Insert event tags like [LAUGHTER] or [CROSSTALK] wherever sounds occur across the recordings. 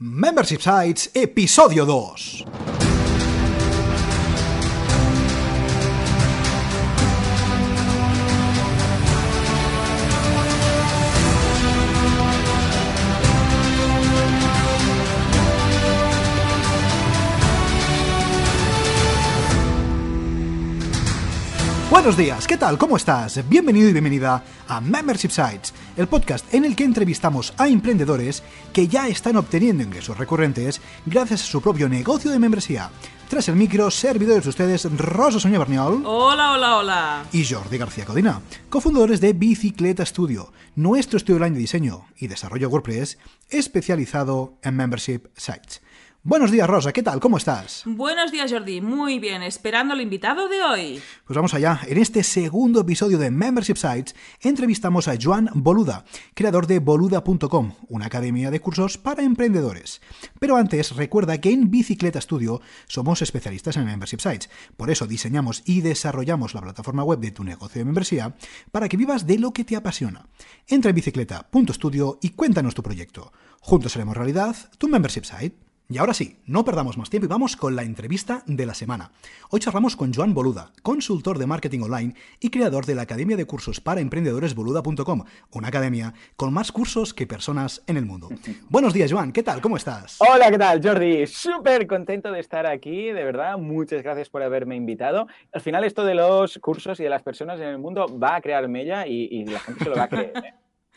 Membership Sites, episodio 2. Buenos días, ¿qué tal? ¿Cómo estás? Bienvenido y bienvenida a Membership Sites, el podcast en el que entrevistamos a emprendedores que ya están obteniendo ingresos recurrentes gracias a su propio negocio de membresía. Tras el micro, servidores de ustedes Rosa Soña Berniol Hola, hola, hola. y Jordi García Codina, cofundadores de Bicicleta Studio, nuestro estudio online de diseño y desarrollo WordPress especializado en Membership Sites. Buenos días, Rosa, ¿qué tal? ¿Cómo estás? Buenos días, Jordi. Muy bien, esperando al invitado de hoy. Pues vamos allá. En este segundo episodio de Membership Sites entrevistamos a Joan Boluda, creador de boluda.com, una academia de cursos para emprendedores. Pero antes, recuerda que en Bicicleta Studio somos especialistas en Membership Sites. Por eso diseñamos y desarrollamos la plataforma web de tu negocio de membresía para que vivas de lo que te apasiona. Entra en bicicleta.studio y cuéntanos tu proyecto. Juntos haremos realidad tu Membership Site. Y ahora sí, no perdamos más tiempo y vamos con la entrevista de la semana. Hoy charlamos con Joan Boluda, consultor de marketing online y creador de la Academia de Cursos para Emprendedores Boluda.com, una academia con más cursos que personas en el mundo. [LAUGHS] Buenos días, Joan, ¿qué tal? ¿Cómo estás? Hola, ¿qué tal, Jordi? Súper contento de estar aquí, de verdad. Muchas gracias por haberme invitado. Al final, esto de los cursos y de las personas en el mundo va a crear mella y, y la gente se lo va a creer. ¿eh?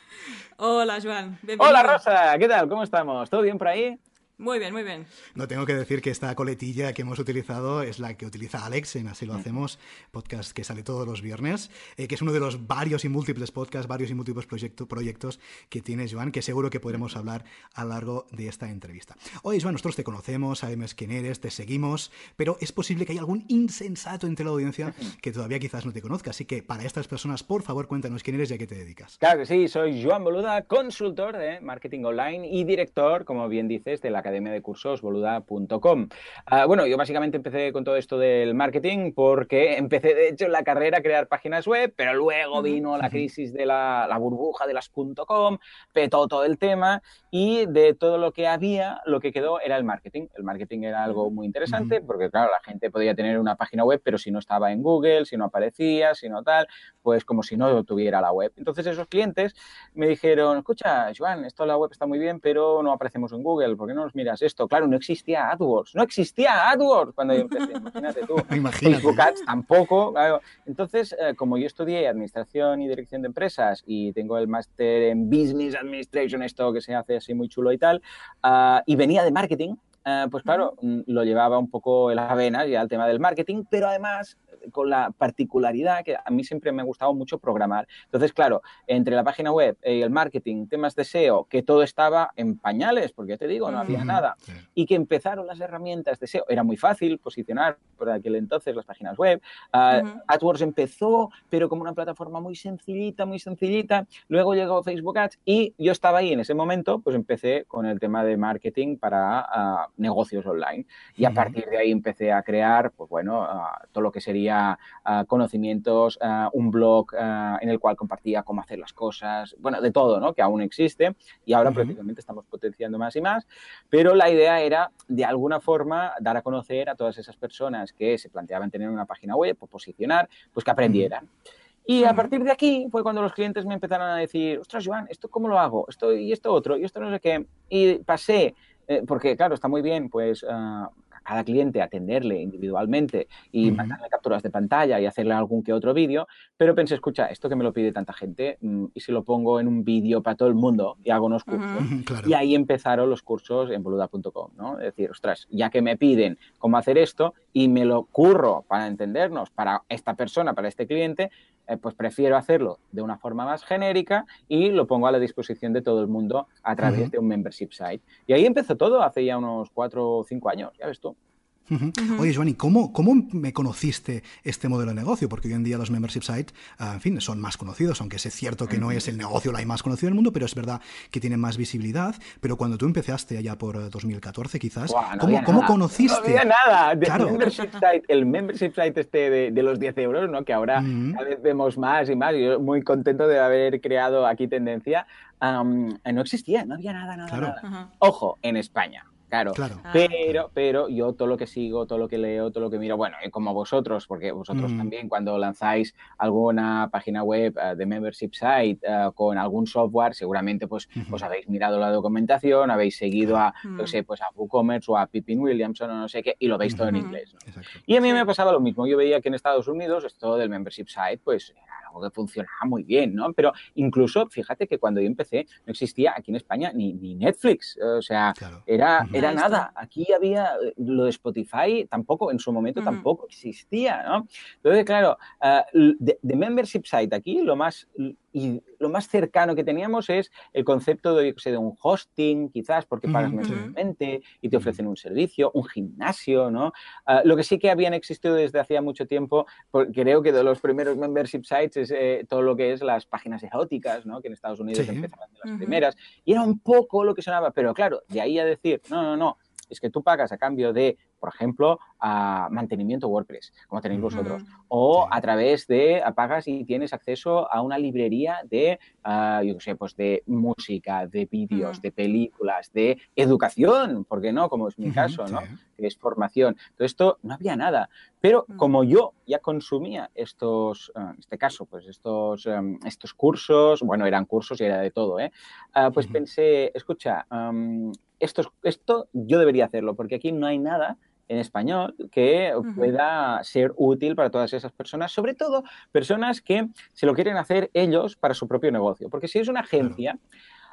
[LAUGHS] Hola, Joan. Bienvenido. Hola, Rosa, ¿qué tal? ¿Cómo estamos? ¿Todo bien por ahí? Muy bien, muy bien. No tengo que decir que esta coletilla que hemos utilizado es la que utiliza Alex en Así lo hacemos, podcast que sale todos los viernes, eh, que es uno de los varios y múltiples podcasts, varios y múltiples proyecto- proyectos que tiene Joan, que seguro que podremos hablar a lo largo de esta entrevista. Oye, Joan, nosotros te conocemos, sabemos quién eres, te seguimos, pero es posible que haya algún insensato entre la audiencia que todavía quizás no te conozca. Así que para estas personas, por favor, cuéntanos quién eres y a qué te dedicas. Claro que sí, soy Joan Boluda, consultor de marketing online y director, como bien dices, de la Academia de Cursos boluda.com. Ah, bueno, yo básicamente empecé con todo esto del marketing porque empecé, de hecho, en la carrera a crear páginas web, pero luego vino la crisis de la, la burbuja de las .com, petó todo el tema y de todo lo que había, lo que quedó era el marketing. El marketing era algo muy interesante porque, claro, la gente podía tener una página web, pero si no estaba en Google, si no aparecía, si no tal, pues como si no tuviera la web. Entonces esos clientes me dijeron, escucha, Joan, esto la web está muy bien, pero no aparecemos en Google, ¿por qué no nos miras esto? Claro, no existía AdWords, no existía AdWords cuando yo empecé, imagínate tú. [LAUGHS] Imagínate. Facebook Ads tampoco. claro. Entonces, eh, como yo estudié Administración y Dirección de Empresas y tengo el máster en Business Administration, esto que se hace así muy chulo y tal, ah, y venía de marketing, eh, pues claro, mm, lo llevaba un poco en las venas ya el tema del marketing, pero además con la particularidad que a mí siempre me ha gustado mucho programar. Entonces, claro, entre la página web y el marketing, temas de SEO, que todo estaba en pañales, porque ya te digo, no había nada, Sí. y que empezaron las herramientas de SEO. Era muy fácil posicionar por aquel entonces las páginas web. Ah, Ujú. AdWords empezó, pero como una plataforma muy sencillita, muy sencillita. Luego llegó Facebook Ads y yo estaba ahí en ese momento, pues empecé con el tema de marketing para ah, negocios online. Y a partir de ahí empecé a crear, pues bueno, todo lo que sería conocimientos, un blog en el cual compartía cómo hacer las cosas, bueno, de todo, ¿no? Que aún existe y ahora prácticamente estamos potenciando más y más. Pero la idea era, de alguna forma, dar a conocer a todas esas personas que se planteaban tener una página web o posicionar, pues que aprendieran. Y a partir de aquí fue cuando los clientes me empezaron a decir, ostras, Joan, ¿esto cómo lo hago? Esto y esto otro, y esto no sé qué. Y pasé, eh, porque claro, está muy bien, pues ah, a cada cliente atenderle individualmente y mandarle capturas de pantalla y hacerle algún que otro vídeo, pero pensé, escucha, esto que me lo pide tanta gente, mm, y si lo pongo en un vídeo para todo el mundo y hago unos cursos. Claro. Y ahí empezaron los cursos en boluda.com, ¿no? Es decir, ostras, ya que me piden cómo hacer esto y me lo curro para entendernos, para esta persona, para este cliente, eh, pues prefiero hacerlo de una forma más genérica y lo pongo a la disposición de todo el mundo a través de un membership site. Y ahí empezó todo, hace ya unos cuatro o cinco años, ya ves tú. Oye, Joanny, ¿cómo, ¿cómo me conociste este modelo de negocio? Porque hoy en día los membership sites, ah, en fin, son más conocidos, aunque es cierto que no es el negocio la más conocido del mundo, pero es verdad que tienen más visibilidad. Pero cuando tú empezaste allá por 2014, quizás, ¿cómo, ¿cómo conociste? No había nada. Claro. Membership site, el membership site este de, los 10 euros, ¿no? que ahora cada vez vemos más y más. Yo muy contento de haber creado aquí tendencia. no existía, no había nada, nada, nada. Ojo, en España claro. Ah, pero, pero yo todo lo que sigo, todo lo que leo, todo lo que miro, bueno, como vosotros, porque vosotros mm. también cuando lanzáis alguna página web eh, de membership site eh, con algún software, seguramente pues os habéis mirado la documentación, habéis seguido a, no sé, pues a WooCommerce o a Pippin Williamson o no sé qué, y lo veis todo en inglés. Y a mí me pasaba lo mismo. Yo veía que en Estados Unidos esto del membership site, pues que funcionaba muy bien, ¿no? Pero incluso, fíjate que cuando yo empecé no existía aquí en España ni, ni Netflix, o sea, era, era nada. Aquí había eh, lo de Spotify, tampoco, en su momento tampoco existía, ¿no? Entonces, claro, uh, de, de, membership site aquí, lo más y lo más cercano que teníamos es el concepto de, de un hosting, quizás, porque pagas mensualmente y te ofrecen un servicio, un gimnasio, ¿no? Ah, lo que sí que habían existido desde hacía mucho tiempo, creo que de los primeros membership sites es eh, todo lo que es las páginas eróticas, ¿no? Que en Estados Unidos empezaron de las primeras. Y era un poco lo que sonaba, pero claro, de ahí a decir, no, no, no, es que tú pagas a cambio de, por ejemplo, a mantenimiento WordPress, como tenéis vosotros, o a través de pagas y tienes acceso a una librería de, uh, yo sé, pues de música, de vídeos, de películas, de educación, ¿por qué no? Como es mi caso, ¿no? Es formación. Todo esto no había nada. Pero como yo ya consumía estos, en este caso, pues estos, um, estos cursos, bueno, eran cursos y era de todo, ¿eh? Uh, pues pensé, escucha, um, esto, esto yo debería hacerlo, porque aquí no hay nada en español que pueda ser útil para todas esas personas, sobre todo personas que se lo quieren hacer ellos para su propio negocio. Porque si es una agencia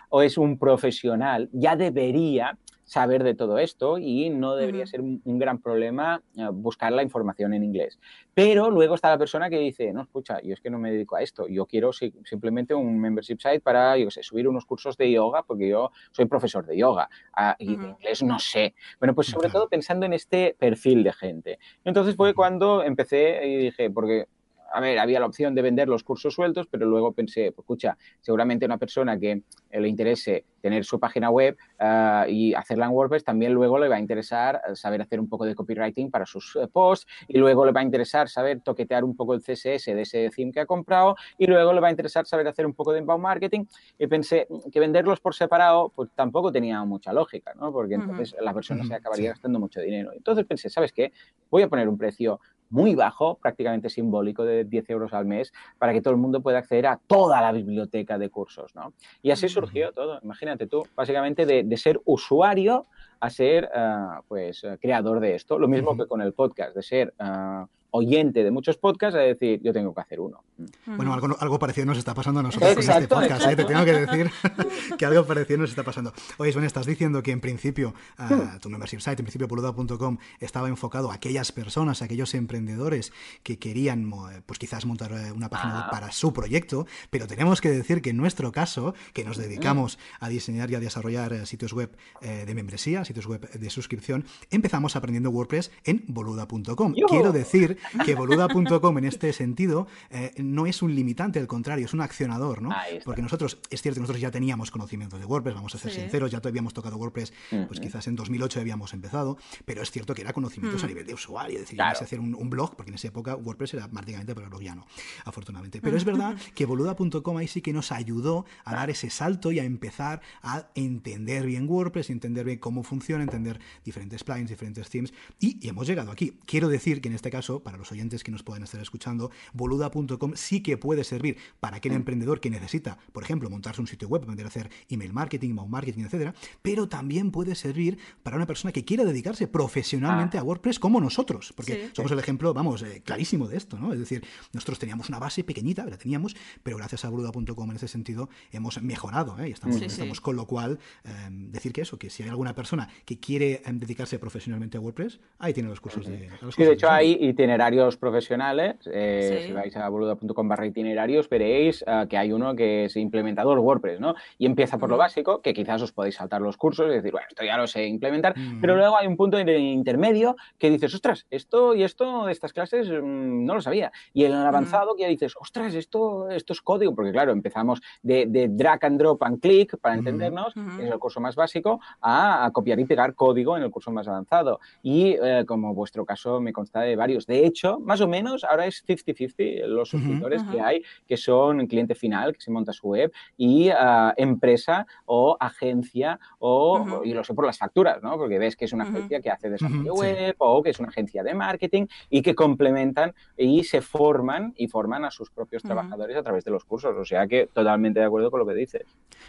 o es un profesional, ya debería saber de todo esto y no debería ser un, gran problema eh, buscar la información en inglés. Pero luego está la persona que dice, no, escucha, yo es que no me dedico a esto, yo quiero simplemente un membership site para, yo qué sé, subir unos cursos de yoga porque yo soy profesor de yoga ah, y de inglés no sé. Bueno, pues sobre todo pensando en este perfil de gente. Entonces fue cuando empecé y dije, porque a ver, había la opción de vender los cursos sueltos, pero luego pensé, pues, escucha, seguramente una persona que eh, le interese tener su página web ah, y hacerla en WordPress, también luego le va a interesar eh, saber hacer un poco de copywriting para sus eh, posts y luego le va a interesar saber toquetear un poco el CSS de ese theme que ha comprado y luego le va a interesar saber hacer un poco de inbound marketing y pensé que venderlos por separado pues tampoco tenía mucha lógica, ¿no? Porque entonces la persona se acabaría gastando mucho dinero. Entonces pensé, ¿sabes qué? Voy a poner un precio muy bajo, prácticamente simbólico, de 10 euros al mes, para que todo el mundo pueda acceder a toda la biblioteca de cursos, ¿no? Y así surgió todo, imagínate tú, básicamente de, ser usuario a ser, ah, pues, creador de esto. Lo mismo que con el podcast, de ser... Ah, oyente de muchos podcasts a decir, yo tengo que hacer uno. Bueno, algo, algo parecido nos está pasando a nosotros con este podcast, ¿eh? te tengo que decir [LAUGHS] que algo parecido nos está pasando. Oye, bueno, estás diciendo que en principio uh, tu membership site, en principio poluda.com, estaba enfocado a aquellas personas, a aquellos emprendedores que querían, pues quizás montar eh, una página web ah. para su proyecto, pero tenemos que decir que en nuestro caso, que nos dedicamos a diseñar y a desarrollar eh, sitios web de membresía, sitios web de suscripción, empezamos aprendiendo WordPress en boluda.com. Quiero decir [LAUGHS] que boluda.com en este sentido eh, no es un limitante, al contrario, es un accionador, ¿no? Porque nosotros, es cierto, nosotros ya teníamos conocimiento de WordPress, vamos a ser sinceros, ya habíamos tocado WordPress, pues quizás en 2008 habíamos empezado, pero es cierto que era conocimientos a nivel de usuario, es decir, claro. hacer un, blog, porque en esa época WordPress era prácticamente para blogiano, afortunadamente. Pero es verdad que boluda.com ahí sí que nos ayudó a dar ese salto y a empezar a entender bien WordPress, entender bien cómo funciona, entender diferentes plugins, diferentes themes, y, y hemos llegado aquí. Quiero decir que en este caso, para los oyentes que nos pueden estar escuchando, boluda.com sí que puede servir para aquel emprendedor que necesita, por ejemplo, montarse un sitio web, poder hacer email marketing, mail marketing, etcétera, pero también puede servir para una persona que quiera dedicarse profesionalmente ah. a WordPress como nosotros, porque somos el ejemplo, vamos, eh, clarísimo de esto, ¿no? Es decir, nosotros teníamos una base pequeñita, la teníamos, pero gracias a boluda.com en ese sentido hemos mejorado, ¿eh? Y estamos, estamos con lo cual, em, decir que eso, que si hay alguna persona que quiere em, dedicarse profesionalmente a WordPress, ahí tiene los cursos de... sí, de hecho, ahí y tiene itinerarios profesionales, eh, si vais a boluda.com barra itinerarios, veréis eh, que hay uno que es implementador WordPress, ¿no? Y empieza por lo básico, que quizás os podéis saltar los cursos y decir, bueno, esto ya lo sé implementar, pero luego hay un punto intermedio que dices, ostras, esto y esto de estas clases mm, no lo sabía. Y en el avanzado que ya dices, ostras, esto, esto es código, porque claro, empezamos de, drag and drop and click, para entendernos, es el curso más básico, a, copiar y pegar código en el curso más avanzado. Y eh, como vuestro caso me consta de varios. De hecho, más o menos ahora es 50-50 los suscriptores que hay, que son cliente final, que se monta su web, y ah, empresa o agencia, o, y lo sé por las facturas, ¿no? Porque ves que es una agencia que hace desarrollo web o que es una agencia de marketing y que complementan y se forman y forman a sus propios trabajadores a través de los cursos. O sea que totalmente de acuerdo con lo que dices.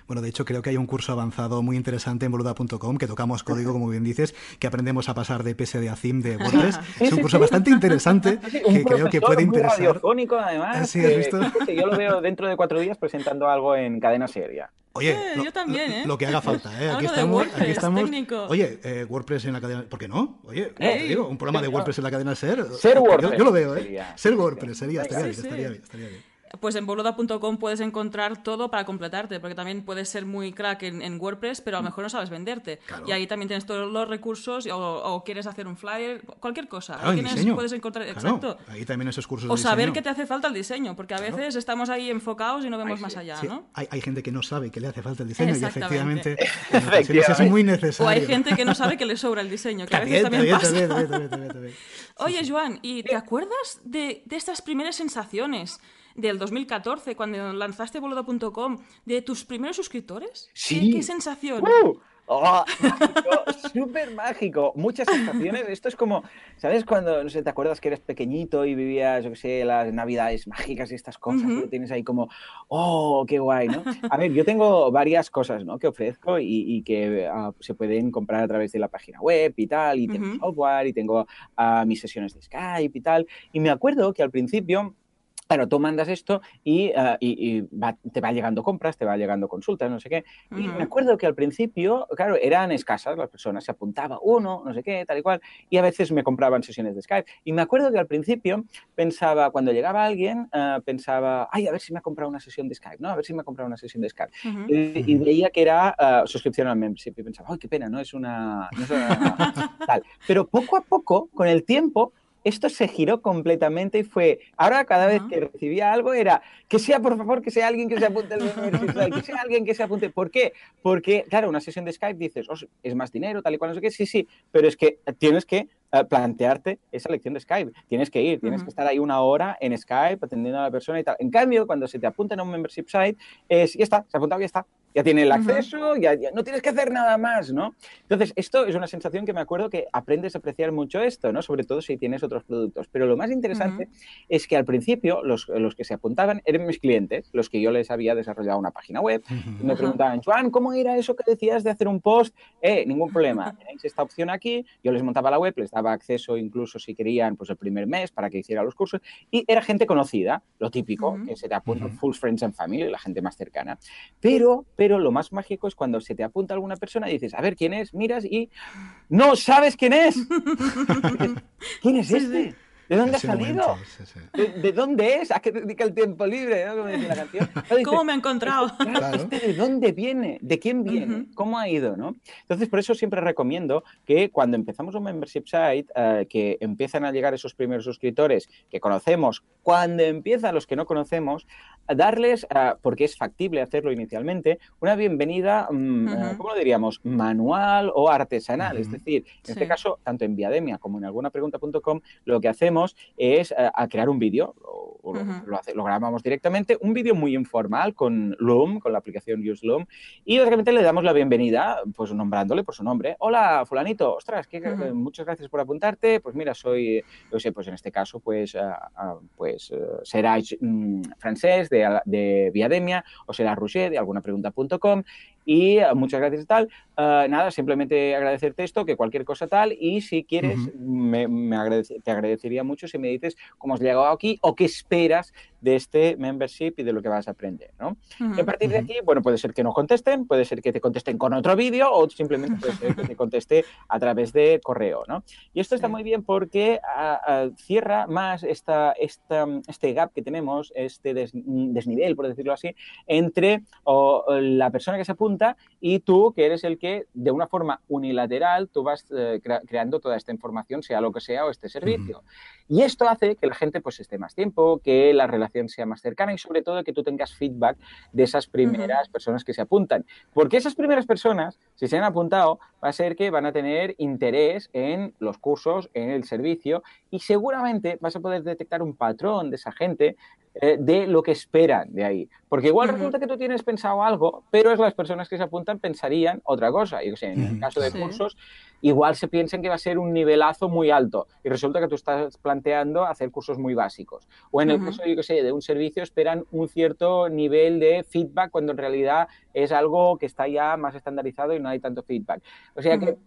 Bueno, de hecho creo que hay un curso avanzado muy interesante en boluda.com que tocamos código, como bien dices, que aprendemos a pasar de PSD a CIM de [LAUGHS] WordPress. es un curso bastante interesante [LAUGHS] que creo que puede interesar. radiofónico, además. Sí, ¿has visto? [LAUGHS] yo lo veo dentro de cuatro días presentando algo en cadena seria. Oye, eh, lo, yo también, ¿eh? Lo, que haga falta, ¿eh? [LAUGHS] Aquí estamos, aquí estamos. Oye, eh, WordPress en la cadena. ¿Por qué no? Oye, digo, un programa de WordPress en la cadena Ser. Ser WordPress. Yo, lo veo, ¿eh? Ser WordPress sería, estaría bien, estaría bien, estaría bien pues en boluda.com puedes encontrar todo para completarte, porque también puedes ser muy crack en, WordPress, pero a lo mejor no sabes venderte. Y ahí también tienes todos los recursos, o, quieres hacer un flyer, cualquier cosa. ahí puedes encontrar, exacto. Ahí también esos cursos O saber que te hace falta el diseño, porque a veces estamos ahí enfocados y no vemos más allá, ¿no? Hay, hay, gente que no sabe que le hace falta el diseño y efectivamente, [LAUGHS] es muy necesario. O hay gente que no sabe que le sobra el diseño, que a veces también, pasa. Oye, Joan, ¿y te acuerdas de, de estas primeras sensaciones? Del 2014, cuando lanzaste boluda.com, de tus primeros suscriptores? Sí. ¿Qué, sensación? ¡Uh! Oh, súper mágico, muchas sensaciones. Esto es como, ¿sabes? Cuando, no sé, te acuerdas que eres pequeñito y vivías, yo qué sé, las navidades mágicas y estas cosas, y tienes ahí como, oh, qué guay, ¿no? A ver, yo tengo varias cosas, ¿no? Que ofrezco y, que ah, se pueden comprar a través de la página web y tal, y tengo software y tengo ah, mis sesiones de Skype y tal. Y me acuerdo que al principio Claro, tú mandas esto y, ah, te va llegando compras, te va llegando consultas, no sé qué. Y me acuerdo que al principio, claro, eran escasas las personas, se apuntaba uno, no sé qué, tal y cual, y a veces me compraban sesiones de Skype. Y me acuerdo que al principio pensaba, cuando llegaba alguien, ah, pensaba, ay, a ver si me ha comprado una sesión de Skype, ¿no? A ver si me ha comprado una sesión de Skype. y, veía que era ah, suscripción al membership y pensaba, ay, qué pena, no es una... No es una [LAUGHS] tal. Pero poco a poco, con el tiempo, esto se giró completamente y fue, ahora cada vez que recibía algo era, que sea por favor, que sea alguien que se apunte al que sea alguien que se apunte. ¿Por qué? Porque, claro, una sesión de Skype dices, es más dinero, tal y cual, no sé qué, sí, sí, pero es que tienes que eh, plantearte esa lección de Skype. Tienes que ir, tienes que estar ahí una hora en Skype atendiendo a la persona y tal. En cambio, cuando se te apunta en un membership site, es, ya está, se ha apuntado, ya está ya tiene el acceso, ya, no tienes que hacer nada más, ¿no? Entonces, esto es una sensación que me acuerdo que aprendes a apreciar mucho esto, ¿no? Sobre todo si tienes otros productos. Pero lo más interesante es que al principio los, los, que se apuntaban eran mis clientes, los que yo les había desarrollado una página web, y me preguntaban, Juan, ¿cómo era eso que decías de hacer un post? Eh, ningún problema, [LAUGHS] tenéis esta opción aquí, yo les montaba la web, les daba acceso incluso si querían, pues el primer mes para que hiciera los cursos, y era gente conocida, lo típico, que se te apunta full friends and family, la gente más cercana. Pero pero lo más mágico es cuando se te apunta alguna persona y dices, a ver, ¿quién es? Miras y no sabes quién es. [LAUGHS] [LAUGHS] ¿Quién es este? ¿De dónde ha salido? ¿De, dónde es? ¿A qué dedica el tiempo libre? [LAUGHS] ¿Cómo me ha encontrado? ¿Este ¿De dónde viene? ¿De quién viene? ¿Cómo ha ido? ¿no? Entonces, por eso siempre recomiendo que cuando empezamos un membership site, eh, que empiezan a llegar esos primeros suscriptores que conocemos, cuando empiezan los que no conocemos, darles, eh, porque es factible hacerlo inicialmente, una bienvenida, mm, eh, ¿cómo lo diríamos? Manual o artesanal. Es decir, en este caso, tanto en Viademia como en algunapregunta.com, lo que hacemos es eh, a, crear un vídeo, lo, grabamos directamente, un vídeo muy informal con Loom, con la aplicación Use Loom, y básicamente le damos la bienvenida, pues nombrándole por su nombre. Hola, fulanito, ostras, que, eh, muchas gracias por apuntarte, pues mira, soy, yo sé, pues en este caso, pues, ah, pues eh, será mm, francés de, de Viademia o será Roger de algunapregunta.com y muchas gracias y tal. Ah, nada, simplemente agradecerte esto, que cualquier cosa tal, y si quieres, me, te agradecería mucho si me dices cómo has llegado aquí o qué esperas de este membership y de lo que vas a aprender, ¿no? y a partir de aquí, bueno, puede ser que no contesten, puede ser que te contesten con otro vídeo o simplemente puede ser que te [LAUGHS] conteste a través de correo, ¿no? Y esto está muy bien porque cierra más esta, esta, este gap que tenemos, este desnivel, por decirlo así, entre la persona que se apunta y tú, que eres el que, de una forma unilateral, tú vas eh, creando toda esta información, sea lo que sea, o este servicio. Y esto hace que la gente pues esté más tiempo, que la relación sea más cercana y sobre todo que tú tengas feedback de esas primeras personas que se apuntan. Porque esas primeras personas, si se han apuntado, va a ser que van a tener interés en los cursos, en el servicio y seguramente vas a poder detectar un patrón de esa gente eh, de lo que esperan de ahí. Porque igual resulta que tú tienes pensado algo, pero es las personas que se apuntan pensarían otra cosa. Y, en el caso de cursos, igual se piensan que va a ser un nivelazo muy alto y resulta que tú estás planteando hacer cursos muy básicos. O en el caso, yo sé, de un servicio esperan un cierto nivel de feedback cuando en realidad es algo que está ya más estandarizado y no hay tanto feedback. O sea que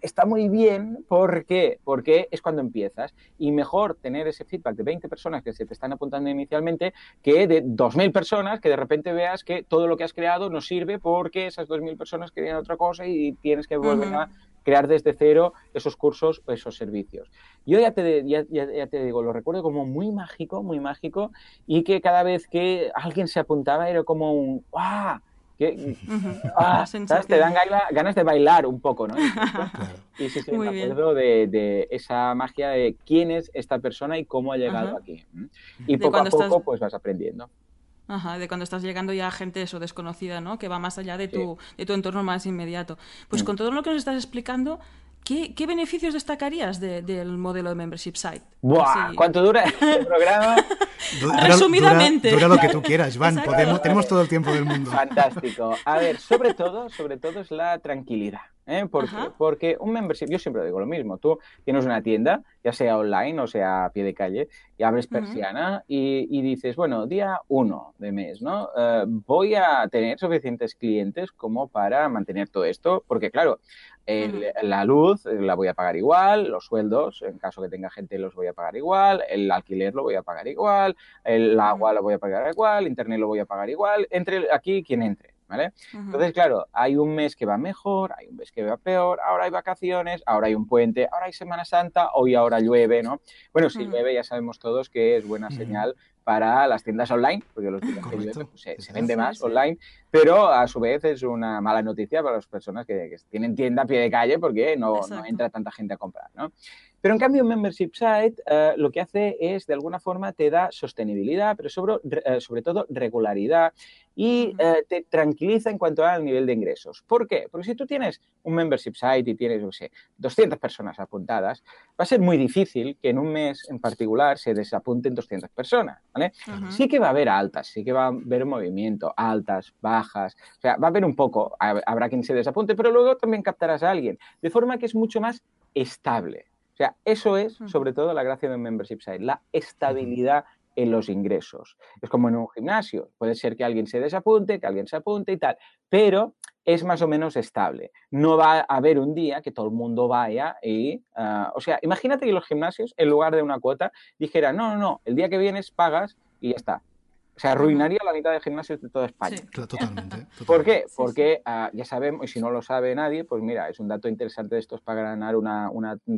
está muy bien. ¿Por qué? Porque es cuando empiezas. Y mejor tener ese feedback de 20 personas que se te están apuntando inicialmente que de 2.000 personas que de repente veas que todo lo que has creado no sirve porque esas 2.000 personas querían otra cosa y tienes que volver a crear desde cero esos cursos o esos servicios. Yo ya te, ya, ya, te digo, lo recuerdo como muy mágico, muy mágico y que cada vez que alguien se apuntaba era como un ¡ah! Ah, te dan ganas de bailar un poco, ¿no? Y sí, sí, me acuerdo de, esa magia de quién es esta persona y cómo ha llegado aquí. Y poco a poco pues vas aprendiendo. Ajá, de cuando estás llegando ya a gente eso desconocida, ¿no? Que va más allá de tu, de tu entorno más inmediato. Pues mm. con todo lo que nos estás explicando, ¿Qué, beneficios destacarías del modelo de membership site? ¡Buah! ¿Cuánto dura el [LAUGHS] programa? Resumidamente. Dura, lo que tú quieras, Iván. tenemos todo el tiempo del mundo. Fantástico. A ver, sobre todo, sobre todo es la tranquilidad. ¿Eh? Porque, porque un membership, yo siempre digo lo mismo, tú tienes una tienda, ya sea online o sea a pie de calle, y abres persiana y, dices, bueno, día uno de mes, ¿no? Eh, voy a tener suficientes clientes como para mantener todo esto, porque claro, la luz la voy a pagar igual, los sueldos, en caso que tenga gente, los voy a pagar igual, el alquiler lo voy a pagar igual, el agua lo voy a pagar igual, internet lo voy a pagar igual, entre aquí quien entre. ¿Vale? Entonces, claro, hay un mes que va mejor, hay un mes que va peor, ahora hay vacaciones, ahora hay un puente, ahora hay Semana Santa, hoy ahora llueve, ¿no? Bueno, si llueve ya sabemos todos que es buena señal para las tiendas online, porque los días que llueve pues, se, vende más online, pero a su vez es una mala noticia para las personas que, tienen tienda a pie de calle porque no, no, entra tanta gente a comprar, ¿no? Pero en cambio, un membership site eh, lo que hace es, de alguna forma, te da sostenibilidad, pero sobre, eh, sobre todo regularidad y eh, te tranquiliza en cuanto al nivel de ingresos. ¿Por qué? Porque si tú tienes un membership site y tienes, no sé, 200 personas apuntadas, va a ser muy difícil que en un mes en particular se desapunten 200 personas, ¿vale? Sí que va a haber altas, sí que va a haber movimiento, altas, bajas, o sea, va a haber un poco, habrá quien se desapunte, pero luego también captarás a alguien, de forma que es mucho más estable. O sea, eso es sobre todo la gracia de un membership site, la estabilidad en los ingresos. Es como en un gimnasio. Puede ser que alguien se desapunte, que alguien se apunte y tal, pero es más o menos estable. No va a haber un día que todo el mundo vaya y... Ah, o sea, imagínate que los gimnasios, en lugar de una cuota, dijeran, no, no, no, el día que vienes pagas y ya está. O sea, arruinaría la mitad de gimnasios de toda España. [LAUGHS] totalmente, ¿Por qué? Porque ah, ya sabemos, y si no lo sabe nadie, pues mira, es un dato interesante de estos para ganar una,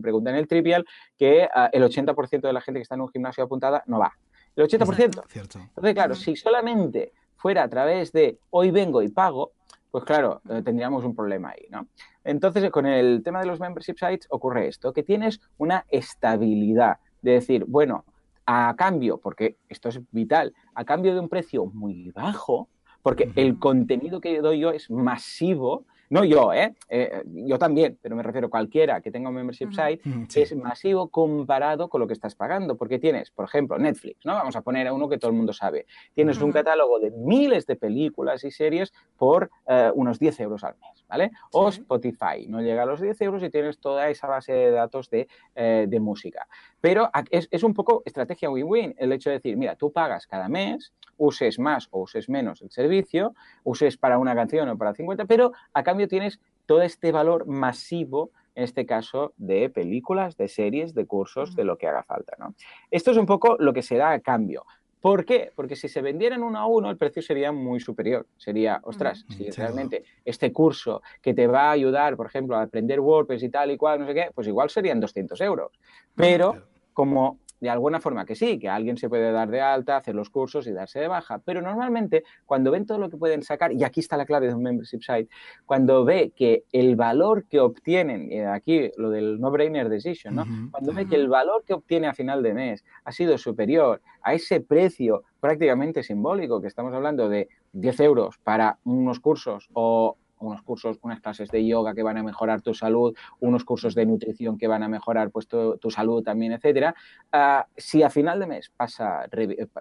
pregunta en el trivial, que ah, el 80% de la gente que está en un gimnasio apuntada no va. El 80%. Cierto. Entonces, claro, si solamente fuera a través de hoy vengo y pago, pues claro, eh, tendríamos un problema ahí, ¿no? Entonces, con el tema de los membership sites ocurre esto, que tienes una estabilidad de decir, bueno, a cambio, porque esto es vital, a cambio de un precio muy bajo, porque el contenido que doy yo es masivo, no yo, ¿eh? ¿eh? Yo también, pero me refiero a cualquiera que tenga un membership site, es masivo comparado con lo que estás pagando, porque tienes, por ejemplo, Netflix, ¿no? Vamos a poner a uno que todo el mundo sabe. Tienes un catálogo de miles de películas y series por eh, unos 10 euros al mes, ¿vale? O Spotify, no llega a los 10 euros y tienes toda esa base de datos de, eh, de música. Pero es, es un poco estrategia win-win el hecho de decir, mira, tú pagas cada mes, uses más o uses menos el servicio, uses para una canción o para 50, pero a cambio tienes todo este valor masivo, en este caso, de películas, de series, de cursos, de lo que haga falta. ¿no? Esto es un poco lo que se da a cambio. ¿Por qué? Porque si se vendieran uno a uno, el precio sería muy superior. Sería, ostras, si realmente este curso que te va a ayudar, por ejemplo, a aprender WordPress y tal y cual, no sé qué, pues igual serían 200 euros. Pero como de alguna forma que sí, que alguien se puede dar de alta, hacer los cursos y darse de baja, pero normalmente cuando ven todo lo que pueden sacar, y aquí está la clave de un membership site, cuando ve que el valor que obtienen, y aquí lo del no-brainer decision, ¿no? cuando ve que el valor que obtiene a final de mes ha sido superior a ese precio prácticamente simbólico, que estamos hablando de 10 euros para unos cursos o unos cursos, unas clases de yoga que van a mejorar tu salud, unos cursos de nutrición que van a mejorar pues, tu, salud también, etcétera. Ah, si a final de mes pasa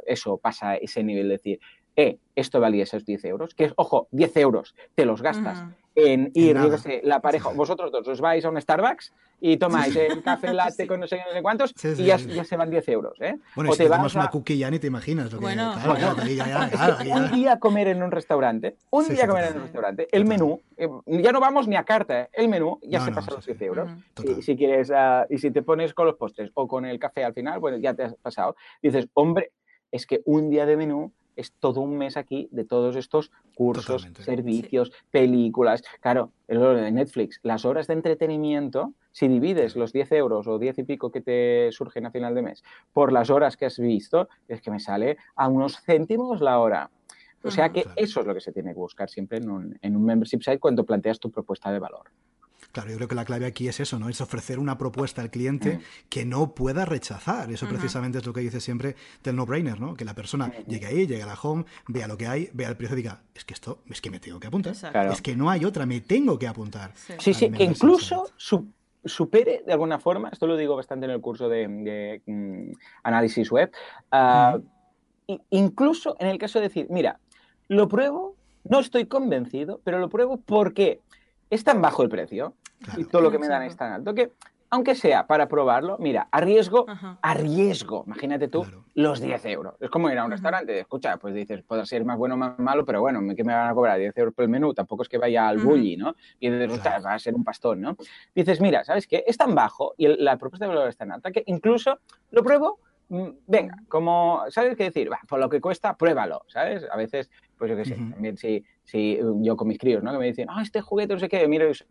eso, pasa ese nivel de decir, eh, esto valía esos 10 euros, que es, ojo, 10 euros, te los gastas en ir, yo sé, la pareja, vosotros dos os vais a un Starbucks y tomáis el café [LAUGHS] latte con no sé, no sé cuántos y ya, ya, se van 10 euros, ¿eh? Bueno, o si te, vas una cookie ya ni te imaginas lo que... Bueno, [LAUGHS] un día a comer en un restaurante, un día a comer en un restaurante, el menú, eh, ya no vamos ni a carta, ¿eh? el menú ya se pasa los 10 euros. y, si quieres, uh, y si te pones con los postres o con el café al final, bueno, ya te has pasado. Dices, hombre, es que un día de menú es todo un mes aquí de todos estos cursos, servicios, películas. Claro, el de Netflix, las horas de entretenimiento, si divides los 10 euros o 10 y pico que te surgen a final de mes por las horas que has visto, es que me sale a unos céntimos la hora. O sea que eso es lo que se tiene que buscar siempre en un, en un membership site cuando planteas tu propuesta de valor. Claro, yo creo que la clave aquí es eso, ¿no? Es ofrecer una propuesta al cliente que no pueda rechazar. Eso precisamente es lo que dice siempre del no-brainer, ¿no? Que la persona llegue ahí, llegue a la home, vea lo que hay, vea el precio y diga, es que esto, es que me tengo que apuntar. Es que no hay otra, me tengo que apuntar. Sí, sí, que incluso supere de alguna forma, esto lo digo bastante en el curso de, mm, análisis web, ah, incluso en el caso de decir, mira, lo pruebo, no estoy convencido, pero lo pruebo porque es tan bajo el precio y todo lo que me dan es tan alto que, aunque sea para probarlo, mira, arriesgo, arriesgo, imagínate tú, los 10 euros. Es como ir a un restaurante, escucha, pues dices, puede ser más bueno o más malo, pero bueno, ¿qué me van a cobrar? 10 euros por el menú, tampoco es que vaya al bully, ¿no? Y dices, va a ser un pastón, ¿no? Dices, mira, ¿sabes qué? Es tan bajo y la propuesta de valor es tan alta que incluso lo pruebo mm, venga, como, ¿sabes qué decir? por lo que cuesta, pruébalo, ¿sabes? A veces, pues yo qué sé, también si, si yo con mis críos, ¿no? Que me dicen, ah, este juguete no sé qué, mira, yo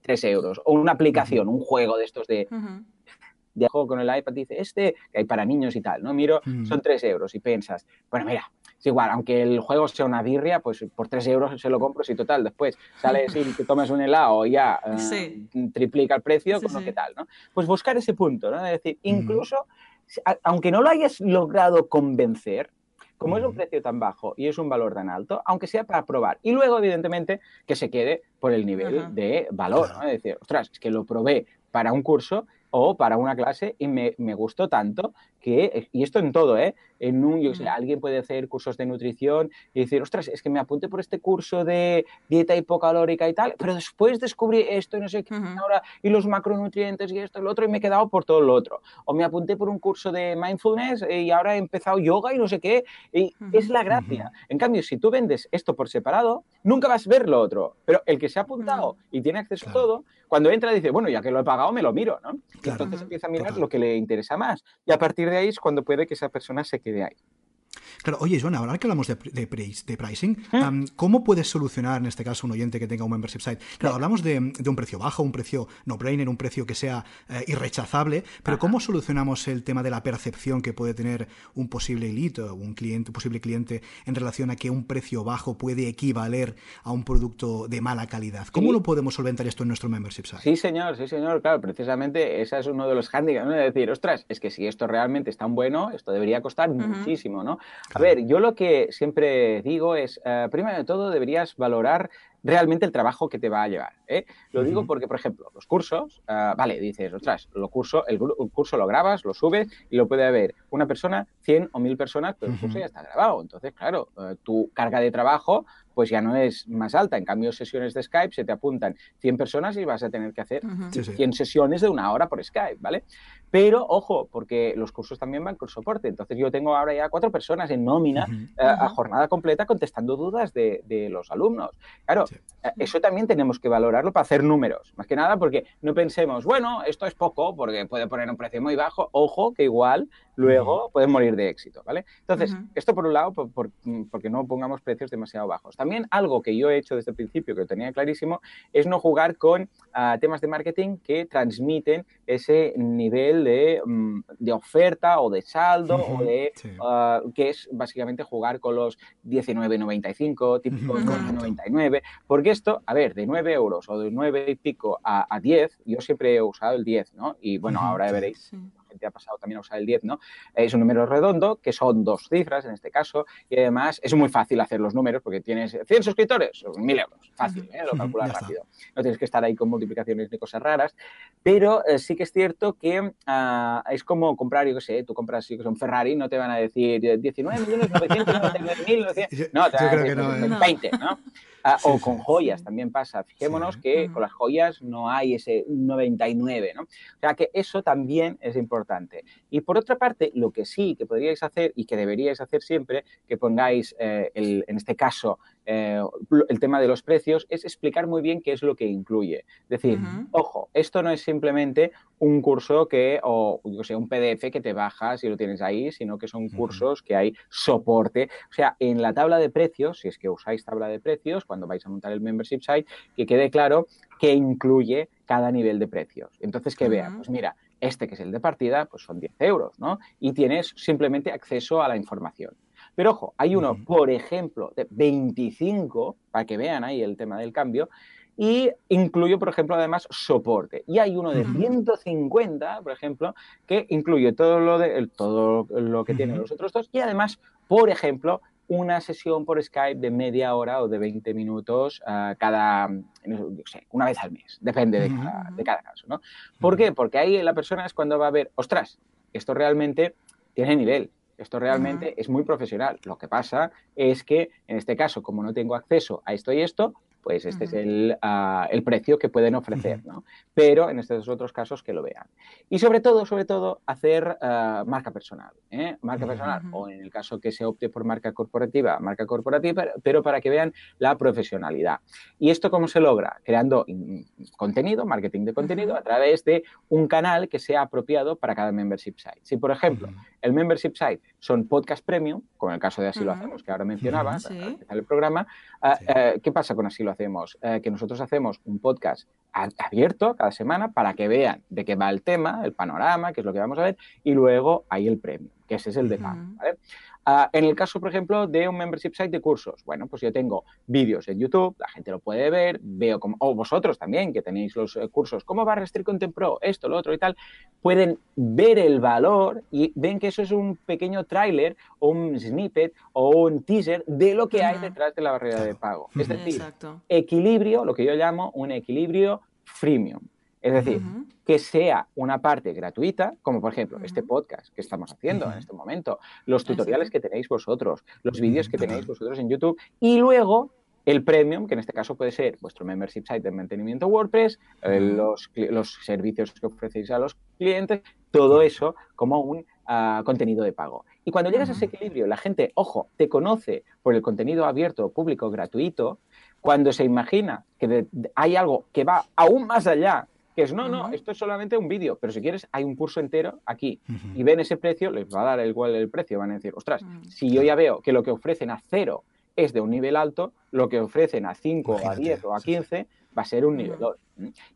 tres euros. O una aplicación, un juego de estos de, de juego con el iPad, dice, este, que hay para niños y tal, ¿no? Miro, son tres euros y piensas, bueno, mira, es igual, aunque el juego sea una birria, pues por tres euros se lo compro, si total, después sales [LAUGHS] y te tomas un helado y ya eh, triplica el precio, como que tal, ¿no? Pues buscar ese punto, ¿no? Es decir, incluso, aunque no lo hayas logrado convencer, como es un precio tan bajo y es un valor tan alto, aunque sea para probar. Y luego, evidentemente, que se quede por el nivel de valor. ¿no? Es decir, ostras, es que lo probé para un curso o para una clase y me, me, gustó tanto que, y esto en todo, ¿eh? En un, yo sé, alguien puede hacer cursos de nutrición y decir, ostras, es que me apunté por este curso de dieta hipocalórica y tal, pero después descubrí esto y no sé qué ahora, y los macronutrientes y esto y lo otro, y me he quedado por todo lo otro. O me apunté por un curso de mindfulness y ahora he empezado yoga y no sé qué, y es la gracia. En cambio, si tú vendes esto por separado, nunca vas a ver lo otro, pero el que se ha apuntado y tiene acceso a todo, cuando entra dice, bueno, ya que lo he pagado, me lo miro, ¿no? Entonces empieza a mirar lo que le interesa más. Y a partir de cuando puede que esa persona se quede ahí. Claro, oye, Joan, ahora que hablamos de, de, pricing, ¿Mm? ¿cómo puedes solucionar en este caso un oyente que tenga un membership site? Claro, hablamos de, un precio bajo, un precio no-brainer, un precio que sea eh, irrechazable, pero ¿cómo solucionamos el tema de la percepción que puede tener un posible elite o un cliente, un posible cliente en relación a que un precio bajo puede equivaler a un producto de mala calidad? ¿Cómo lo podemos solventar esto en nuestro membership site? Sí, señor, sí, señor. Claro, precisamente ese es uno de los handicaps, ¿no? De decir, ostras, es que si esto realmente es tan bueno, esto debería costar muchísimo, ¿no? A ver, yo lo que siempre digo es, eh, primero de todo, deberías valorar realmente el trabajo que te va a llevar. ¿eh? Lo digo porque, por ejemplo, los cursos, eh, vale, dices, ostras, lo curso, el, curso lo grabas, lo subes y lo puede ver una persona, 100 o 1000 personas, pero el curso ya está grabado. Entonces, claro, tu carga de trabajo pues ya no es más alta. En cambio, sesiones de Skype se te apuntan 100 personas y vas a tener que hacer 100 sesiones de una hora por Skype, ¿vale? Pero, ojo, porque los cursos también van con soporte. Entonces, yo tengo ahora ya cuatro personas en nómina eh, a jornada completa contestando dudas de, los alumnos. Claro, eso también tenemos que valorarlo para hacer números. Más que nada porque no pensemos, bueno, esto es poco porque puede poner un precio muy bajo. Ojo, que igual luego pueden morir de éxito, ¿vale? Entonces, esto por un lado, porque no pongamos precios demasiado bajos. También algo que yo he hecho desde el principio, que lo tenía clarísimo, es no jugar con ah, temas de marketing que transmiten ese nivel de, mm, oferta o de saldo o de, ah, que es básicamente jugar con los 19,95, típicos 99, porque esto, a ver, de 9 euros o de 9 y pico a, a 10, yo siempre he usado el 10, ¿no? Y bueno, ahora veréis gente ha pasado también a usar el 10, ¿no? Es un número redondo, que son dos cifras en este caso, y además es muy fácil hacer los números porque tienes 100 suscriptores, 1.000 euros, fácil, ¿eh? lo calculas rápido. No tienes que estar ahí con multiplicaciones ni cosas raras, pero eh, sí que es cierto que ah, es como comprar, yo qué sé, tú compras yo un Ferrari, no te van a decir 19.999.000, no, [LAUGHS] te van a decir 20, ¿no? Ah, o con joyas también pasa. Fijémonos que con las joyas no hay ese 99, ¿no? O sea que eso también es importante. Y por otra parte, lo que sí que podríais hacer y que deberíais hacer siempre, que pongáis, eh, el, en este caso, eh, el tema de los precios, es explicar muy bien qué es lo que incluye. Es decir, ojo, esto no es simplemente un curso que, o yo sé, un PDF que te bajas y lo tienes ahí, sino que son cursos que hay soporte. O sea, en la tabla de precios, si es que usáis tabla de precios, cuando vais a montar el membership site, que quede claro que incluye cada nivel de precios. Entonces, que vean, pues mira, este que es el de partida, pues son 10 euros, ¿no? Y tienes simplemente acceso a la información. Pero ojo, hay uno, por ejemplo, de 25, para que vean ahí el tema del cambio, y incluye, por ejemplo, además soporte. Y hay uno de 150, por ejemplo, que incluye todo lo, de, todo lo que tienen los otros dos y además, por ejemplo, una sesión por Skype de media hora o de 20 minutos uh, cada, no sé, una vez al mes, depende de, cada, de cada, caso, ¿no? ¿Por qué? Porque ahí la persona es cuando va a ver, ostras, esto realmente tiene nivel, esto realmente es muy profesional. Lo que pasa es que, en este caso, como no tengo acceso a esto y esto, pues este es el, ah, el, precio que pueden ofrecer, ¿no? Pero en estos otros casos que lo vean. Y sobre todo, sobre todo, hacer ah, marca personal, ¿eh? Marca personal, o en el caso que se opte por marca corporativa, marca corporativa, pero para que vean la profesionalidad. ¿Y esto cómo se logra? Creando contenido, marketing de contenido, a través de un canal que sea apropiado para cada membership site. Si, por ejemplo, el membership site son podcast premium, como en el caso de Así lo hacemos, que ahora mencionaba, el programa, ah, eh, ¿qué pasa con Así lo hacemos? Eh, que nosotros hacemos un podcast abierto cada semana para que vean de qué va el tema, el panorama, qué es lo que vamos a ver, y luego hay el premium, que ese es el de pago. ¿vale? Ah, en el caso, por ejemplo, de un membership site de cursos, bueno, pues yo tengo vídeos en YouTube, la gente lo puede ver, veo como, o vosotros también, que tenéis los eh, cursos, ¿cómo va Restrict Content Pro? Esto, lo otro y tal, pueden ver el valor y ven que eso es un pequeño tráiler o un snippet o un teaser de lo que hay detrás de la barrera de pago. Es decir, equilibrio, lo que yo llamo un equilibrio freemium. Es decir, que sea una parte gratuita, como por ejemplo este podcast que estamos haciendo en este momento, los tutoriales que tenéis vosotros, los vídeos que tenéis vosotros en YouTube y luego el premium, que en este caso puede ser vuestro membership site de mantenimiento WordPress, eh, los, servicios que ofrecéis a los clientes, todo eso como un ah, contenido de pago. Y cuando llegas a ese equilibrio, la gente, ojo, te conoce por el contenido abierto, público, gratuito, cuando se imagina que hay algo que va aún más allá que es, no, no, esto es solamente un vídeo, pero si quieres hay un curso entero aquí y ven ese precio, les va a dar igual el precio, van a decir, ostras, mm. si yo ya veo que lo que ofrecen a cero es de un nivel alto, lo que ofrecen a 5, a 10 o a 15 va a ser un nivel 2.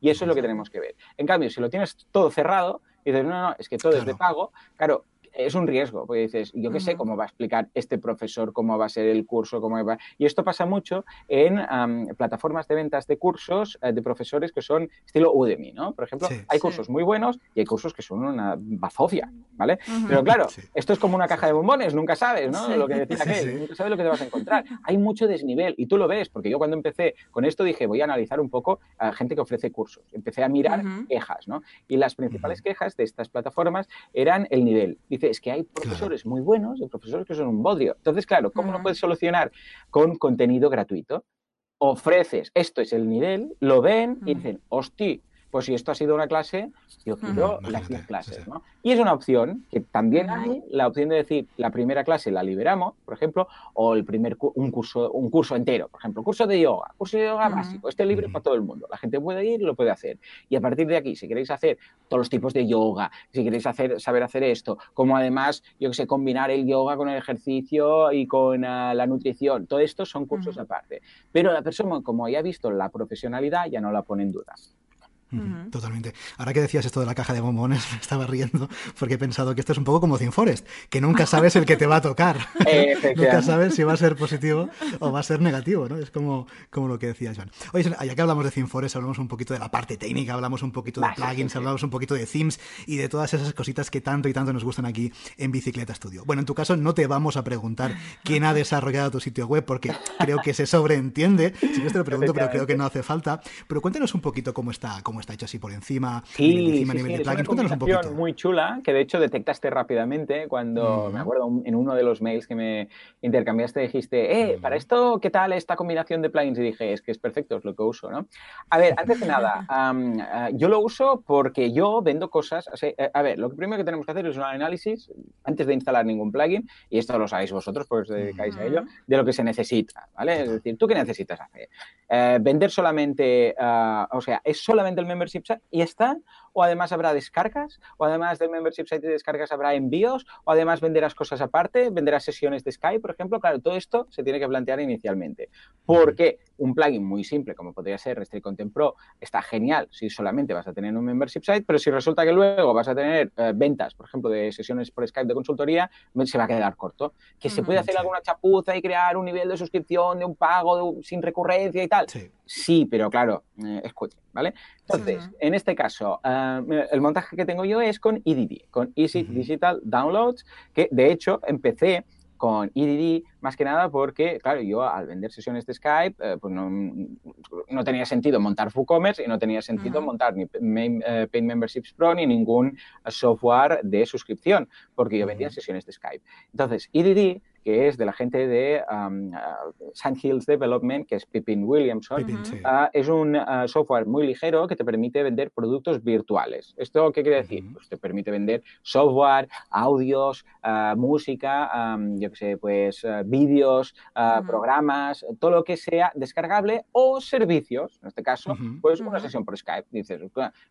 Y eso es lo que tenemos que ver. En cambio, si lo tienes todo cerrado y dices, no, no, es que todo es de pago, claro, es un riesgo, porque dices, yo qué sé cómo va a explicar este profesor, cómo va a ser el curso, cómo va... Y esto pasa mucho en plataformas de ventas de cursos eh, de profesores que son estilo Udemy, ¿no? Por ejemplo, hay cursos muy buenos y hay cursos que son una bazofia, ¿vale? Pero claro, esto es como una caja de bombones, nunca sabes, ¿no? Lo que decía aquel, nunca sabes lo que te vas a encontrar. Hay mucho desnivel y tú lo ves, porque yo cuando empecé con esto dije, voy a analizar un poco a gente que ofrece cursos. Empecé a mirar quejas, ¿no? Y las principales quejas de estas plataformas eran el nivel es que hay profesores muy buenos y profesores que son un bodrio. Entonces, claro, ¿cómo lo puedes solucionar? Con contenido gratuito. Ofreces, esto es el nivel, lo ven y dicen, hosti, pues si esto ha sido una clase, yo quiero las 10 clases, ¿no? Y es una opción que también hay la opción de decir, la primera clase la liberamos, por ejemplo, o el primer un curso, un curso entero, por ejemplo, curso de yoga, curso de yoga básico, este libre para todo el mundo. La gente puede ir y lo puede hacer. Y a partir de aquí, si queréis hacer todos los tipos de yoga, si queréis hacer, saber hacer esto, como además, yo que sé, combinar el yoga con el ejercicio y con ah, la nutrición, todo esto son cursos aparte. Pero la persona, como ya ha visto la profesionalidad, ya no la pone en duda. Totalmente. Ahora que decías esto de la caja de bombones, [LAUGHS] me estaba riendo porque he pensado que esto es un poco como Thin Forest, que nunca sabes el que te va a tocar. [LAUGHS] [LAUGHS] nunca sabes si va a ser positivo o va a ser negativo, ¿no? Es como, como lo que decía Joan. Oye, ya que hablamos de Forest, hablamos un poquito de la parte técnica, hablamos un poquito de plugins, hablamos un poquito de themes y de todas esas cositas que tanto y tanto nos gustan aquí en Bicicleta Studio. Bueno, en tu caso no te vamos a preguntar quién ha desarrollado tu sitio web porque creo que se sobreentiende. Si no te lo pregunto, pero creo que no hace falta. Pero cuéntanos un poquito cómo está, cómo está hecho así por encima, sí, encima, sí, Es una muy chula que de hecho detectaste rápidamente cuando, me acuerdo, en uno de los mails que me intercambiaste dijiste, eh, para esto, ¿qué tal esta combinación de plugins? Y dije, es que es perfecto, es lo que uso, ¿no? A ver, antes de nada, [LAUGHS] ah, yo lo uso porque yo vendo cosas, eh, a ver, lo primero que tenemos que hacer es un análisis antes de instalar ningún plugin, y esto lo sabéis vosotros porque os dedicáis a ello, de lo que se necesita, ¿vale? Es decir, ¿tú qué necesitas hacer? Eh, vender solamente, ah, o sea, ¿es solamente el membership y están, o además habrá descargas, o además del membership site de descargas habrá envíos, o además venderás cosas aparte, venderás sesiones de Skype, por ejemplo. Claro, todo esto se tiene que plantear inicialmente. Porque un plugin muy simple, como podría ser Restrict Content Pro, está genial si solamente vas a tener un membership site, pero si resulta que luego vas a tener eh, ventas, por ejemplo, de sesiones por Skype de consultoría, se va a quedar corto. Que se puede hacer alguna chapuza y crear un nivel de suscripción, de un pago sin recurrencia y tal. Sí, pero claro, eh, escuche, ¿vale? Entonces, en este caso, eh, el montaje que tengo yo es con EDD, con Easy Digital Downloads, que de hecho empecé con EDD más que nada porque, claro, yo al vender sesiones de Skype, eh, pues no, no, tenía sentido montar WooCommerce y no tenía sentido montar ni Paid Memberships Pro ni ningún software de suscripción, porque yo vendía sesiones de Skype. Entonces, EDD que es de la gente de um, Sandhills Development, que es Pippin Williamson. Ah, es un ah, software muy ligero que te permite vender productos virtuales. ¿Esto qué quiere decir? Pues te permite vender software, audios, ah, música, yo qué sé, pues vídeos, programas, todo lo que sea descargable o servicios. En este caso, pues una sesión por Skype. Dices,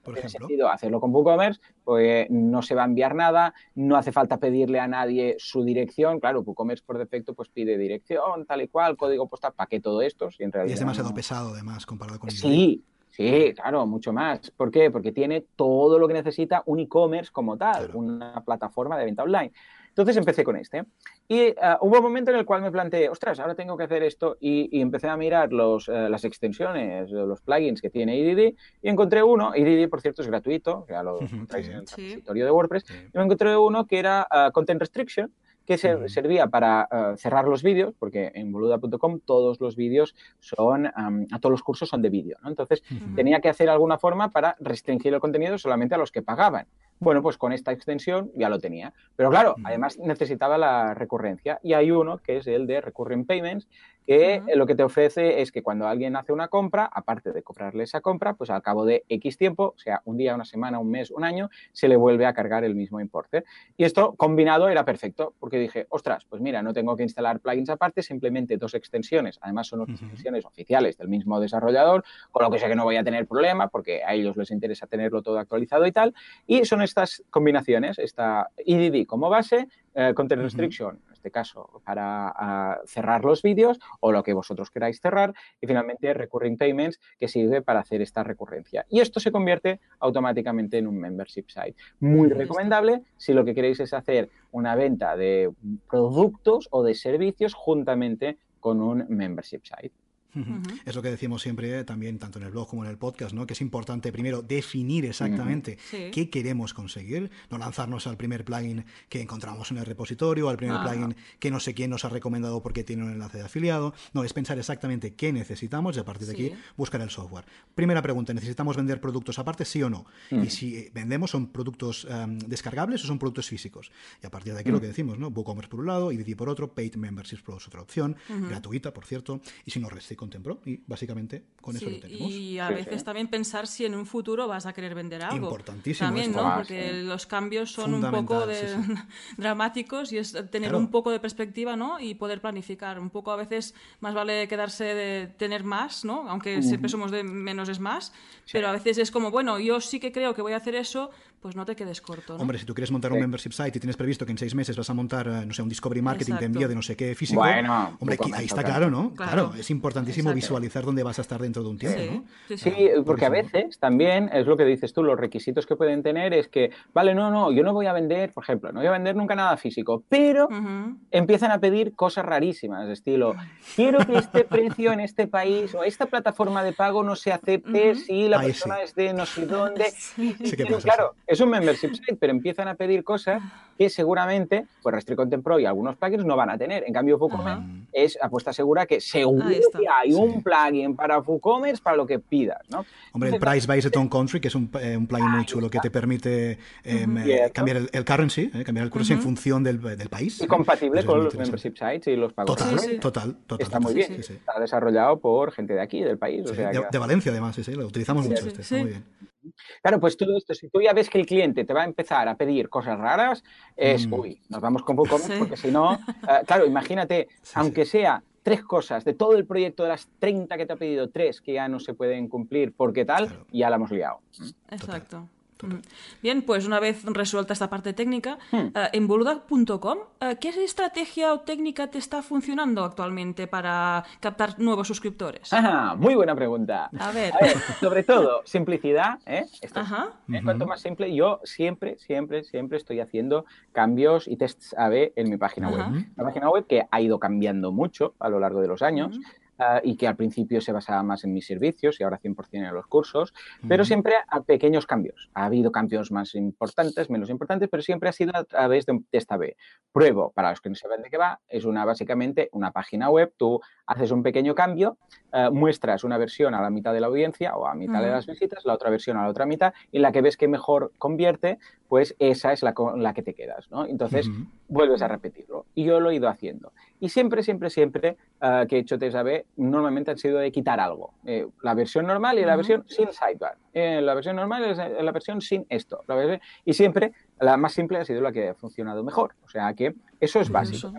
por tiene sentido hacerlo con WooCommerce, pues no se va a enviar nada, no hace falta pedirle a nadie su dirección. Claro, WooCommerce por defecto pues pide dirección, tal y cual, código postal, ¿para qué todo esto? y es demasiado pesado además comparado con Sí, Sí, claro, mucho más. ¿Por qué? Porque tiene todo lo que necesita un e-commerce como tal, una plataforma de venta online. Entonces empecé con este. Y ah, hubo un momento en el cual me planteé, ostras, ahora tengo que hacer esto. Y, empecé a mirar los, eh, las extensiones, los plugins que tiene EDD. Y encontré uno, EDD por cierto es gratuito, ya lo [LAUGHS] encontráis en el repositorio de WordPress. Y me encontré uno que era ah, Content Restriction que servía para eh, cerrar los vídeos, porque en boluda.com todos los vídeos son, a todos los cursos son de vídeo, ¿no? Entonces tenía que hacer alguna forma para restringir el contenido solamente a los que pagaban. Bueno, pues con esta extensión ya lo tenía. Pero claro, además necesitaba la recurrencia. Y hay uno que es el de Recurring Payments, que lo que te ofrece es que cuando alguien hace una compra, aparte de cobrarle esa compra, pues al cabo de X tiempo, o sea, un día, una semana, un mes, un año, se le vuelve a cargar el mismo importe. Y esto combinado era perfecto, porque dije, ostras, pues mira, no tengo que instalar plugins aparte, simplemente dos extensiones, además son extensiones oficiales del mismo desarrollador, con lo que sé que no voy a tener problema, porque a ellos les interesa tenerlo todo actualizado y tal. Y son estas combinaciones, esta EDD como base, eh, Content Restriction, en este caso, para ah, cerrar los vídeos o lo que vosotros queráis cerrar, y finalmente Recurring Payments, que sirve para hacer esta recurrencia. Y esto se convierte automáticamente en un membership site. Muy recomendable si lo que queréis es hacer una venta de productos o de servicios juntamente con un membership site. Es lo que decimos siempre también, tanto en el blog como en el podcast, ¿no? que es importante primero definir exactamente qué queremos conseguir, no lanzarnos al primer plugin que encontramos en el repositorio, al primer plugin que no sé quién nos ha recomendado porque tiene un enlace de afiliado, no, es pensar exactamente qué necesitamos y a partir de aquí buscar el software. Primera pregunta, ¿necesitamos vender productos aparte, sí o no? Y si vendemos, ¿son productos em, descargables o son productos físicos? Y a partir de aquí lo que decimos, ¿no? WooCommerce por un lado, y por otro, Paid Memberships es otra opción, gratuita, por cierto, y si no, Contempro y básicamente con eso lo tenemos. Y a veces también pensar si en un futuro vas a querer vender algo. Importantísimo. También, ¿no? Porque los cambios son un poco [LAUGHS] dramáticos y es tener un poco de perspectiva, ¿no? Y poder planificar. Un poco a veces más vale quedarse de tener más, ¿no? Aunque siempre somos de menos es más, pero a veces es como, bueno, yo sí que creo que voy a hacer eso, pues no te quedes corto. ¿no? Hombre, si tú quieres montar un membership site y tienes previsto que en seis meses vas a montar, eh, no sé, un discovery marketing de envío de no sé qué físico, bueno, hombre, ahí está claro, ¿no? Claro, es importantísimo visualizar dónde vas a estar dentro de un tiempo, ¿no? Sí, porque a veces también es lo que dices tú, los requisitos que pueden tener es que, vale, no, no, yo no voy a vender, por ejemplo, no voy a vender nunca nada físico, pero empiezan a pedir cosas rarísimas, de estilo, quiero que este precio en este país o esta plataforma de pago no se acepte si la persona es de no sé dónde. [LAUGHS] Sí. claro, es un membership site, pero empiezan a pedir cosas que seguramente, pues Restrict Content Pro y algunos plugins no van a tener. En cambio, WooCommerce es apuesta segura que seguro que hay un plugin para WooCommerce para lo que pidas, ¿no? Hombre, el Price Based on Country, que es un, eh, un plugin muy chulo que te permite eh, cambiar el, currency, eh, cambiar el currency en función del, del, país. Y compatible con los membership sites y los pagos. Total, total, total. Está muy bien. Está desarrollado por gente de aquí, del país. de, Valencia, además, sí, lo utilizamos mucho este. Está muy bien. Claro, pues todo esto, si tú ya ves que el cliente te va a empezar a pedir cosas raras, es, mm. uy, nos vamos con poco, porque si no, claro, imagínate, aunque sea tres cosas de todo el proyecto de las 30 que te ha pedido, tres que ya no se pueden cumplir porque tal, ya la hemos liado. Exacto. Mm. Bien, pues una vez resuelta esta parte técnica, hmm. eh, en boluda.com, eh, ¿qué estrategia o técnica te está funcionando actualmente para captar nuevos suscriptores? muy buena pregunta. A ver. sobre todo, simplicidad. ¿eh? Cuanto más simple, yo siempre, siempre, siempre estoy haciendo cambios y tests A-B en mi página web. La página web que ha ido cambiando mucho a lo largo de los años. Ah, y que al principio se basaba más en mis servicios y ahora 100% en los cursos, pero siempre a pequeños cambios. Ha habido cambios más importantes, menos importantes, pero siempre ha sido a través de, esta B. Pruebo, para los que no saben de qué va, es una básicamente una página web, tú haces un pequeño cambio, ah, muestras una versión a la mitad de la audiencia o a mitad de las visitas, la otra versión a la otra mitad, y la que ves que mejor convierte, pues esa es la, la que te quedas, ¿no? Entonces, vuelves a repetirlo. Y yo lo he ido haciendo. Y siempre, siempre, siempre ah, que he hecho test A-B, normalmente han sido de quitar algo. Eh, la versión normal y la versión sin sidebar. Eh, la versión normal es la versión sin esto. y siempre la más simple ha sido la que ha funcionado mejor. O sea que eso es básico,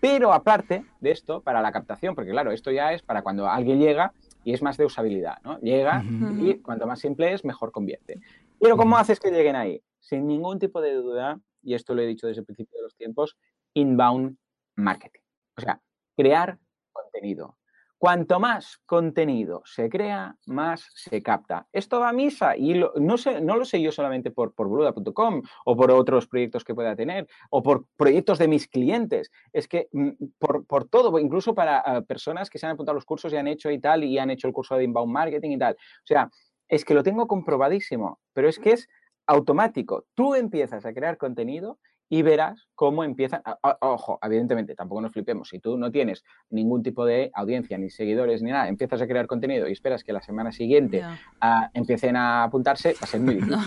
Pero aparte de esto, para la captación, porque claro, esto ya es para cuando alguien llega y es más de usabilidad, ¿no? Llega y cuanto más simple es, mejor convierte. Pero ¿cómo haces que lleguen ahí? Sin ningún tipo de duda, y esto lo he dicho desde el principio de los tiempos, inbound marketing. O sea, crear contenido. Cuanto más contenido se crea, más se capta. Esto va a misa y no, sé, no lo sé yo solamente por, por boluda.com o por otros proyectos que pueda tener o por proyectos de mis clientes. Es que mm, por, todo, incluso para eh, personas que se han apuntado a los cursos y han hecho y tal y han hecho el curso de inbound marketing y tal. O sea, es que lo tengo comprobadísimo, pero es que es automático. Tú empiezas a crear contenido y verás cómo empiezan. Ojo, evidentemente, tampoco nos flipemos. Si tú no tienes ningún tipo de audiencia, ni seguidores, ni nada, empiezas a crear contenido y esperas que la semana siguiente ah, empiecen a apuntarse, va a ser muy [LAUGHS] difícil.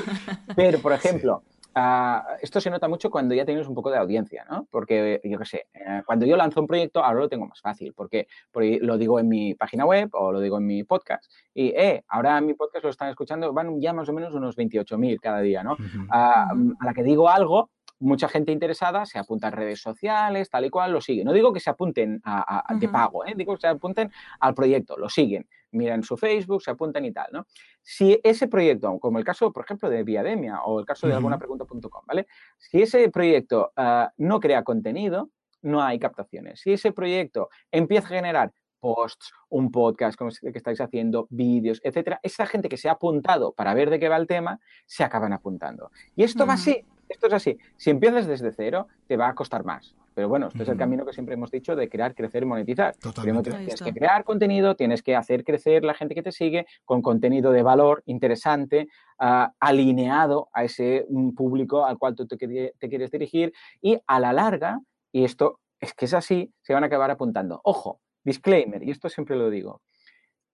Pero, por ejemplo, ah, esto se nota mucho cuando ya tienes un poco de audiencia, ¿no? Porque, yo qué sé, eh, cuando yo lanzo un proyecto, ahora lo tengo más fácil, porque, lo digo en mi página web o lo digo en mi podcast. Y, eh, ahora en mi podcast lo están escuchando, van ya más o menos unos 28.000 cada día, ¿no? Ah, a la que digo algo, mucha gente interesada se apunta a redes sociales, tal y cual, lo sigue. No digo que se apunten a, de pago, ¿eh? digo que se apunten al proyecto, lo siguen, miran su Facebook, se apuntan y tal, ¿no? Si ese proyecto, como el caso, por ejemplo, de Viademia o el caso de alguna pregunta.com, ¿vale? Si ese proyecto ah, no crea contenido, no hay captaciones. Si ese proyecto empieza a generar posts, un podcast como que estáis haciendo, vídeos, etcétera, esa gente que se ha apuntado para ver de qué va el tema, se acaban apuntando. Y esto va así esto es así. Si empiezas desde cero, te va a costar más. Pero bueno, este es el camino que siempre hemos dicho de crear, crecer y monetizar. Primero tienes que crear contenido, tienes que hacer crecer la gente que te sigue con contenido de valor interesante, ah, alineado a ese mm, público al cual tú te, te quieres dirigir y a la larga, y esto es que es así, se van a acabar apuntando. Ojo, disclaimer, y esto siempre lo digo.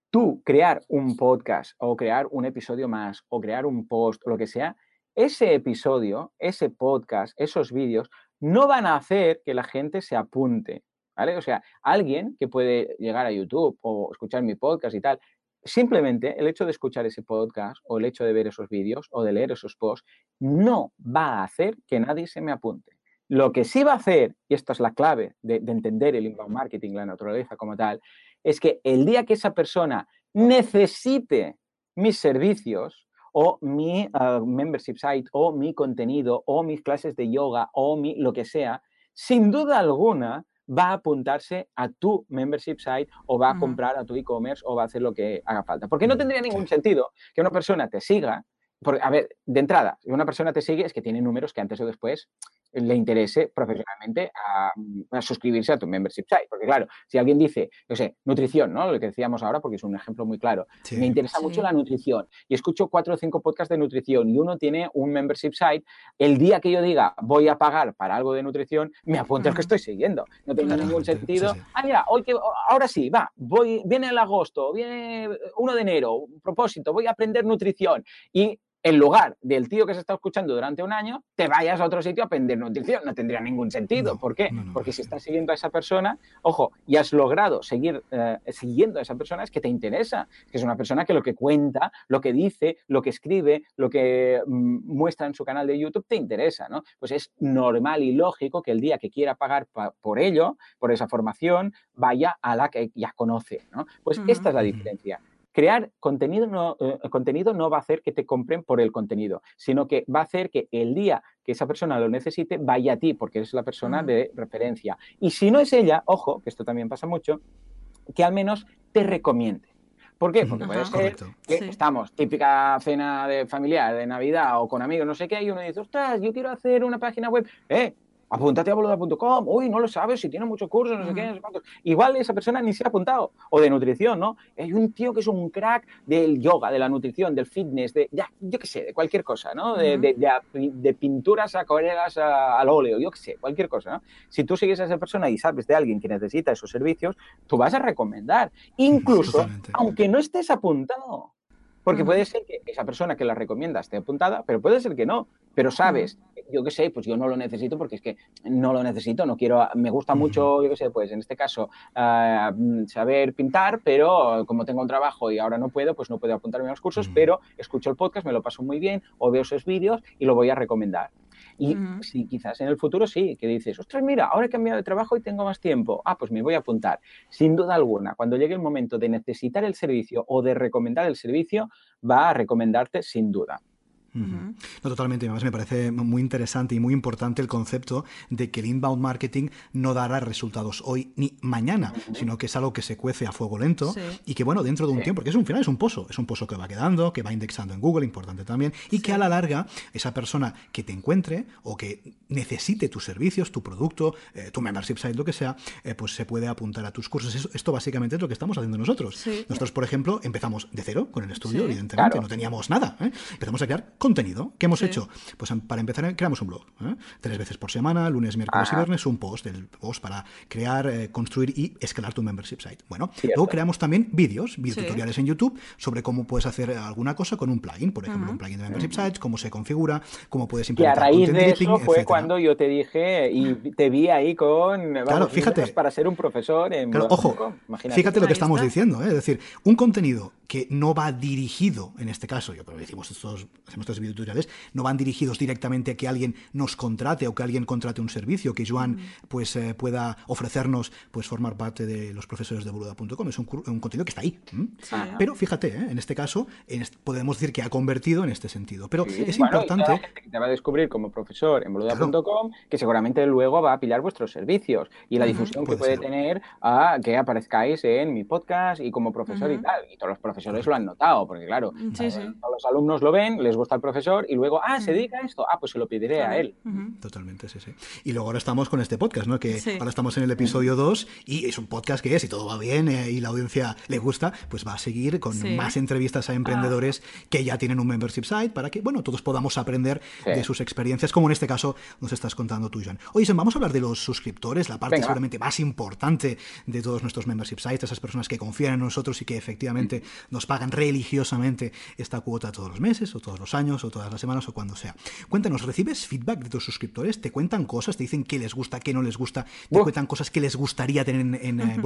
Tú crear un podcast o crear un episodio más o crear un post o lo que sea, ese episodio, ese podcast, esos vídeos, no van a hacer que la gente se apunte. ¿vale? O sea, alguien que puede llegar a YouTube o escuchar mi podcast y tal, simplemente el hecho de escuchar ese podcast o el hecho de ver esos vídeos o de leer esos posts no va a hacer que nadie se me apunte. Lo que sí va a hacer, y esta es la clave de, entender el inbound marketing, la naturaleza como tal, es que el día que esa persona necesite mis servicios o mi ah, membership site o mi contenido o mis clases de yoga o mi lo que sea, sin duda alguna va a apuntarse a tu membership site o va a comprar a tu e-commerce o va a hacer lo que haga falta. Porque no tendría ningún sentido que una persona te siga porque, a ver, de entrada, si una persona te sigue es que tiene números que antes o después le interese profesionalmente a, suscribirse a tu membership site. Porque claro, si alguien dice, yo sé, nutrición, ¿no? Lo que decíamos ahora, porque es un ejemplo muy claro. me interesa mucho la nutrición y escucho cuatro o cinco podcasts de nutrición y uno tiene un membership site, el día que yo diga voy a pagar para algo de nutrición, me apunto al que estoy siguiendo. No tiene ningún sentido. Ah, mira, hoy que, ahora sí, va, voy, viene el agosto, viene 1 de enero, propósito, voy a aprender nutrición y en lugar del tío que se está escuchando durante un año, te vayas a otro sitio a aprender nutrición. No tendría ningún sentido. ¿Por qué? Porque si estás siguiendo a esa persona, ojo, y has logrado seguir eh, siguiendo a esa persona, es que te interesa. Que es una persona que lo que cuenta, lo que dice, lo que escribe, lo que mm, muestra en su canal de YouTube te interesa, ¿no? Pues es normal y lógico que el día que quiera pagar por ello, por esa formación, vaya a la que ya conoce, ¿no? Pues esta es la diferencia crear contenido no, eh, contenido no va a hacer que te compren por el contenido, sino que va a hacer que el día que esa persona lo necesite vaya a ti, porque eres la persona de referencia. Y si no es ella, ojo, que esto también pasa mucho, que al menos te recomiende. ¿Por qué? Porque puede ser que estamos, típica cena de familiar, de Navidad o con amigos, no sé qué, y uno dice, ostras, yo quiero hacer una página web. Eh, apúntate a boluda.com, uy, no lo sabes, si tiene muchos cursos, no sé qué, no sé cuántos. Igual esa persona ni se ha apuntado, o de nutrición, ¿no? Hay un tío que es un crack del yoga, de la nutrición, del fitness, de, ya, yo qué sé, de cualquier cosa, ¿no? De, de, pinturas acuarelas al óleo, yo qué sé, cualquier cosa, ¿no? Si tú sigues a esa persona y sabes de alguien que necesita esos servicios, tú vas a recomendar, incluso aunque no estés apuntado. Porque puede ser que esa persona que la recomienda esté apuntada, pero puede ser que no. Pero sabes, yo qué sé, pues yo no lo necesito porque es que no lo necesito, no quiero, me gusta mucho, yo qué sé, pues en este caso, ah, saber pintar, pero como tengo un trabajo y ahora no puedo, pues no puedo apuntarme a los cursos, pero escucho el podcast, me lo paso muy bien, o veo esos vídeos y lo voy a recomendar. Y si quizás en el futuro sí, que dices, ostras, mira, ahora he cambiado de trabajo y tengo más tiempo. Ah, pues me voy a apuntar. Sin duda alguna, cuando llegue el momento de necesitar el servicio o de recomendar el servicio, va a recomendarte sin duda. No, totalmente. Además, me parece muy interesante y muy importante el concepto de que el inbound marketing no dará resultados hoy ni mañana, sino que es algo que se cuece a fuego lento y que, bueno, dentro de un tiempo, porque es un final, es un pozo, es un pozo que va quedando, que va indexando en Google, importante también, y que a la larga esa persona que te encuentre o que necesite tus servicios, tu producto, eh, tu membership site, lo que sea, eh, pues se puede apuntar a tus cursos. esto básicamente es lo que estamos haciendo nosotros. Nosotros, por ejemplo, empezamos de cero con el estudio, evidentemente, no teníamos nada. ¿eh? Empezamos a crear contenido. ¿Qué hemos hecho? Pues para empezar, creamos un blog. ¿eh? Tres veces por semana, lunes, miércoles y viernes, un post, el post para crear, eh, construir y escalar tu membership site. Bueno, luego creamos también vídeos, videotutoriales en YouTube sobre cómo puedes hacer alguna cosa con un plugin, por ejemplo, un plugin de membership sites, cómo se configura, cómo puedes implementar. Y a raíz de eso fue cuando yo te dije y te vi ahí con. claro, fíjate. Para ser un profesor en. ojo, fíjate lo que estamos diciendo, ¿eh? es decir, un contenido que no va dirigido, en este caso, yo pero decimos estos, hacemos estos videotutoriales, no van dirigidos directamente a que alguien nos contrate o que alguien contrate un servicio, que Joan pues eh, pueda ofrecernos pues formar parte de los profesores de boluda.com. Es un, contenido que está ahí. Pero fíjate, ¿eh? en este caso podemos decir que ha convertido en este sentido. Pero es importante. que te va a descubrir como profesor en boluda.com, que seguramente luego va a pilar vuestros servicios y la difusión que puede tener a que aparezcáis en mi podcast y como profesor y tal. Y todos los profesores lo han notado, porque claro, mm, eh, los alumnos lo ven, les gusta profesor y luego, ah, se dedica a esto, ah, pues se lo pediré a él. Totalmente, sí, sí. Y luego ahora estamos con este podcast, ¿no? Que ahora estamos en el episodio 2 y es un podcast que, si todo va bien eh, y la audiencia le gusta, pues va a seguir con más entrevistas a emprendedores que ya tienen un membership site para que, bueno, todos podamos aprender de sus experiencias, como en este caso nos estás contando tú, Joan. Oye, vamos a hablar de los suscriptores, la parte seguramente más importante de todos nuestros membership sites, esas personas que confían en nosotros y que efectivamente nos pagan religiosamente esta cuota todos los meses, o todos los años, o todas las semanas, o cuando sea. Cuéntanos, ¿recibes feedback de tus suscriptores? ¿Te cuentan cosas? ¿Te dicen qué les gusta, qué no les gusta? ¿Te cuentan cosas que les gustaría tener en, en eh?